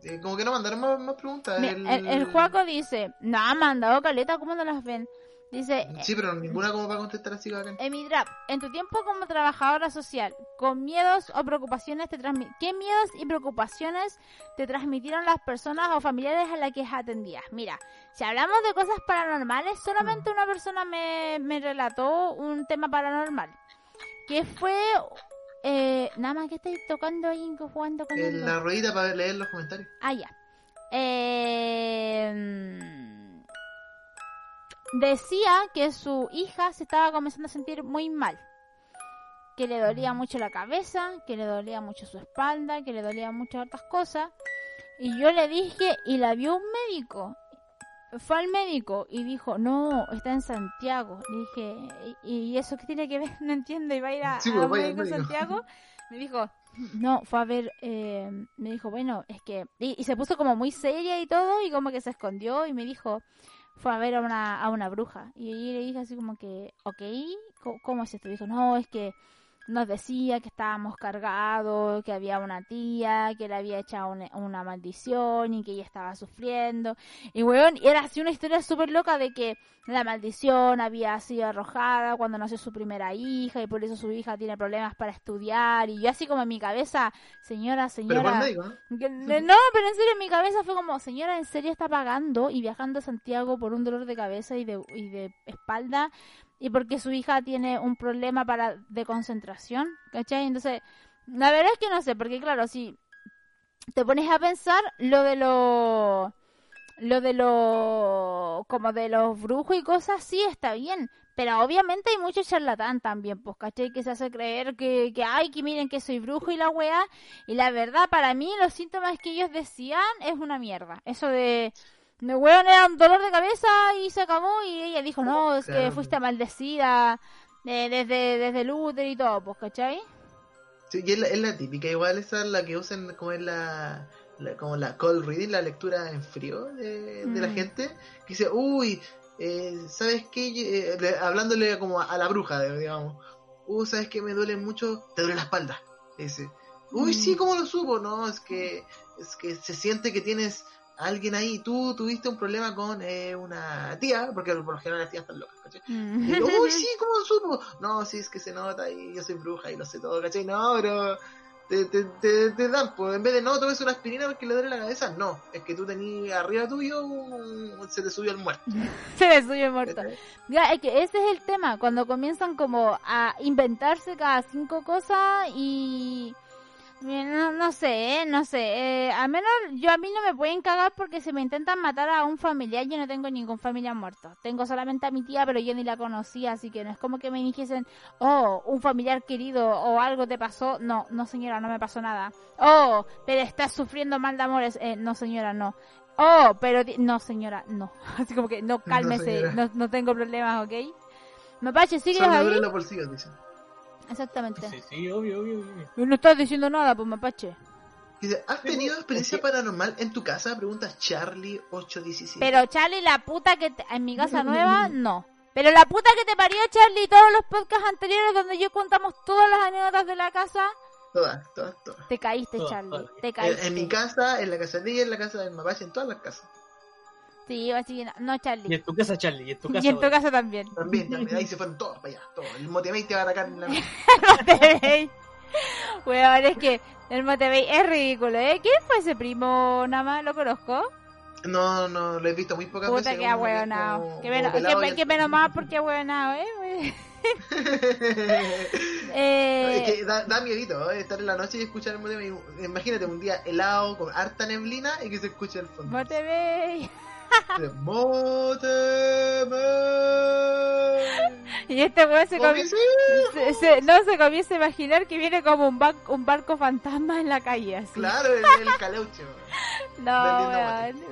Eh, como que no mandaron más, más preguntas. Mira, el, el Juaco dice, no, ha mandado caleta, ¿cómo no las ven? Dice, Sí, pero ninguna como para contestar así bacán. Emidrap, en tu tiempo como trabajadora social, ¿con miedos o preocupaciones te transmi- ¿Qué miedos y preocupaciones te transmitieron las personas o familiares a las que atendías? Mira, si hablamos de cosas paranormales, solamente una persona me, me relató un tema paranormal. Que fue... Eh, nada más que estáis tocando ahí, jugando con En el la ruedita para leer los comentarios. Ah, ya. Eh, decía que su hija se estaba comenzando a sentir muy mal. Que le dolía mucho la cabeza, que le dolía mucho su espalda, que le dolía muchas otras cosas. Y yo le dije, y la vio un médico. Fue al médico y dijo, no, está en Santiago. Le dije, ¿y, y eso qué tiene que ver? No entiendo, iba a ir a, Sí, a médico en. Santiago. Me dijo, no, fue a ver, eh, me dijo, bueno, es que... Y, y se puso como muy seria y todo, y como que se escondió y me dijo, fue a ver a una, a una bruja. Y le dije así como que, ok, ¿cómo, cómo es esto? Dijo, no, es que nos decía que estábamos cargados, que había una tía, que le había echado una, una maldición y que ella estaba sufriendo. Y weón, era así una historia súper loca de que la maldición había sido arrojada cuando nació su primera hija y por eso su hija tiene problemas para estudiar. Y yo así como en mi cabeza, señora, Pero señora... Que- ne- No, pero en serio, en mi cabeza fue como, señora, ¿en serio está pagando y viajando a Santiago por un dolor de cabeza y de, y de espalda? Y porque su hija tiene un problema para de concentración, ¿cachai? Entonces, la verdad es que no sé, porque claro, si te pones a pensar lo de lo lo de lo como de los brujos y cosas sí está bien pero obviamente hay mucho charlatán también pues ¿cachai? que se hace creer que, que ay que miren que soy brujo y la weá y la verdad para mí los síntomas que ellos decían es una mierda eso de de weón era un dolor de cabeza y se acabó y ella dijo no es que fuiste maldecida eh, desde desde el útero y todo pues ¿cachai? Sí, y es la, es la típica, igual esa es la que usan como es la, la- como la cold reading, la lectura en frío de, de la Mm. gente, que dice, uy, eh, ¿sabes qué? Eh, le- hablándole como a, a la bruja, digamos, uy, ¿sabes qué? Me duele mucho, te duele la espalda, dice, uy, Mm. sí, ¿cómo lo supo? No, es que, es que se siente que tienes alguien ahí, tú tuviste un problema con eh, una tía, porque por lo general las tías están locas, ¿cachai? Mm. Y yo, uy, sí, ¿cómo supo? No, sí, es que se nota y yo soy bruja y lo sé todo, ¿cachai? No, pero te, te, te, te dan, pues en vez de no, tomes una aspirina porque le duele la cabeza, no, es que tú tenías arriba tuyo, un- se te subió el muerto. se me subió muerto ¿cachai? Ya, es que ese es el tema, cuando comienzan como a inventarse cada cinco cosas y... eh, No, no sé, eh, no sé. Eh, al menos yo a mí no me pueden cagar porque si me intentan matar a un familiar, yo no tengo ningún familiar muerto. Tengo solamente a mi tía, pero yo ni la conocía, así que no es como que me dijesen, oh, un familiar querido o algo te pasó. No, no señora, no me pasó nada. Oh, pero estás sufriendo mal de amores. Eh, no señora, no. Oh, pero no señora, no. Así como que no, cálmese, no, no tengo problemas, ¿ok? Mapache, dicen. Exactamente. Sí, sí, obvio, obvio, obvio. No estás diciendo nada, pues Mapache. Dice, ¿has tenido experiencia paranormal en tu casa? Pregunta Charlie817. Pero Charlie, la puta que te- en mi casa nueva, no. Pero la puta que te parió Charlie y todos los podcasts anteriores donde yo contamos todas las anécdotas de la casa, Todas, todas, todas. te caíste, Todas, Charlie. todas. Te En, caíste. en mi casa, en la casa de ella, en la casa del mapache, en todas las casas. Sí, así que no, no, Y Charlie. en tu casa, Charlie, y en tu casa. Y en tu casa también. También, también, ahí se fueron todos para allá, todos. El Motivate te va a atacar en la no te veis. Weón, es que el Motevey es ridículo, ¿eh? ¿Quién fue ese primo? Nada más lo conozco. No, no, lo he visto muy pocas Puta veces. que uno es ahueonado. Que menos, que, que el- menos más porque ahueonado, ¿eh? eh Es que da, da miedito ¿eh? estar en la noche y escuchar el Motivate. Imagínate un día helado con harta neblina y que se escuche el fondo. Motivate. Y este weón se, se- se- no se comienza a imaginar que viene como un, un barco fantasma en la calle, así. Claro, el, el caleuche. No, weón.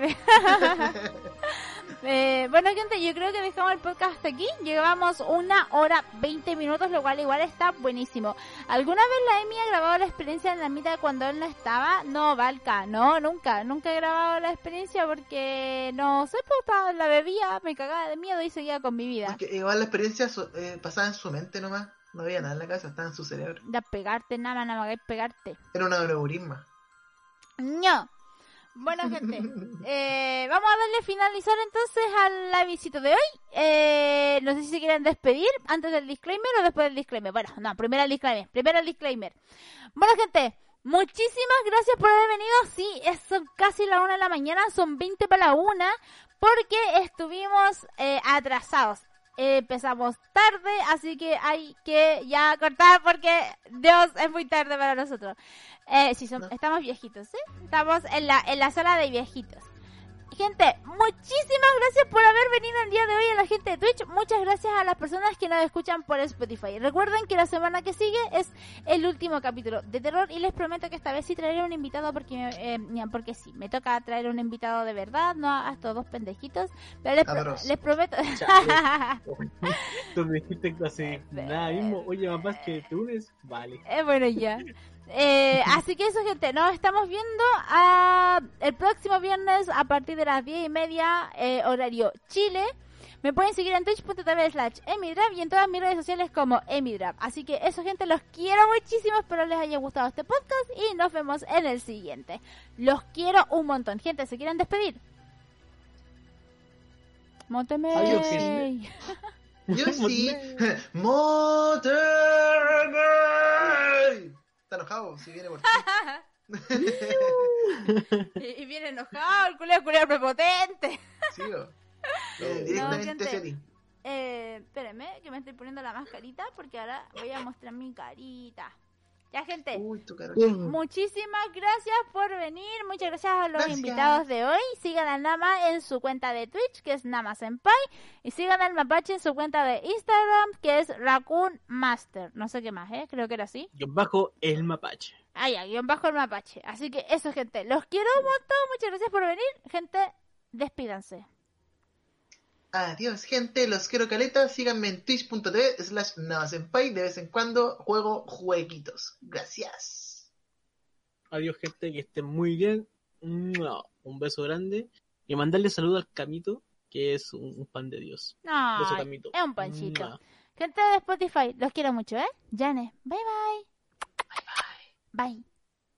Eh, bueno, gente, yo creo que dejamos el podcast hasta aquí. Llevamos una hora 20 minutos, lo cual igual está buenísimo. ¿Alguna vez la Emi ha grabado la experiencia en la mitad cuando él no estaba? No, Valka, no, nunca. Nunca he grabado la experiencia porque no sé, pues estaba- la bebía, me cagaba de miedo y seguía con mi vida. Porque igual la experiencia eh, pasaba en su mente nomás. No había nada en la casa, estaba en su cerebro. Ya pegarte, nada nada pegarte. Era una neurisma. No. Bueno, gente, eh, vamos a darle finalizar entonces al la visita de hoy. Eh, no sé si se quieren despedir antes del disclaimer o después del disclaimer. Bueno, no, primero el disclaimer. Primero el disclaimer. Bueno, gente, muchísimas gracias por haber venido. Sí, es son casi la una de la mañana, son 20 para la una, porque estuvimos eh, atrasados. Empezamos tarde, así que hay que ya cortar porque Dios es muy tarde para nosotros. Eh, sí, son- No. estamos viejitos, ¿sí? Estamos en la, en la sala de viejitos. Gente, muchísimas gracias por haber venido el día de hoy a la gente de Twitch, muchas gracias a las personas que nos escuchan por Spotify. Recuerden que la semana que sigue es el último capítulo de terror y les prometo que esta vez sí traeré un invitado porque eh, porque sí, me toca traer un invitado de verdad, no a estos dos pendejitos, pero les, pro- Adoroso. les prometo Tú me dijiste así, nada mismo. Oye, papás, que te unes, vale. Eh, bueno, ya. Eh, así que eso, gente, nos estamos viendo a el próximo viernes a partir de las 10 y media, eh, horario Chile. Me pueden seguir en twitch.tv slash emidrap y en todas mis redes sociales como emidrap. Así que eso, gente, los quiero muchísimo. Espero les haya gustado este podcast y nos vemos en el siguiente. Los quiero un montón. Gente, ¿se quieren despedir? Monteme. Adiós, Yo sí. Monterrey. Está enojado, si viene por ti. y, y viene enojado, el culeo, culeo prepotente. Sí, o- directamente gente. hacia ti. Eh, espérenme, que me estoy poniendo la mascarita porque ahora voy a mostrar mi carita. Ya, gente, Uy, muchísimas gracias por venir. Muchas gracias a los Gracias. invitados de hoy. Sigan al Nama en su cuenta de Twitch, que es Nama Senpai. Y sigan al Mapache en su cuenta de Instagram, que es Raccoon Master. No sé qué más, ¿eh? Creo que era así. Yo bajo el mapache. Ah, ya, guion bajo el Mapache. Así que eso, gente. Los quiero un montón. Muchas gracias por venir. Gente, despídanse. Adiós, gente. Los quiero caleta. Síganme en twitch.tv slash navasenpai. De vez en cuando juego jueguitos. Gracias. Adiós, gente, que estén muy bien. Un beso grande. Y mandarle saludo al Camito, que es un, un pan de Dios. No, Beso, Camito. es un panchito. Mua. Gente de Spotify, los quiero mucho, ¿eh? Jane, bye bye. Bye bye. Bye.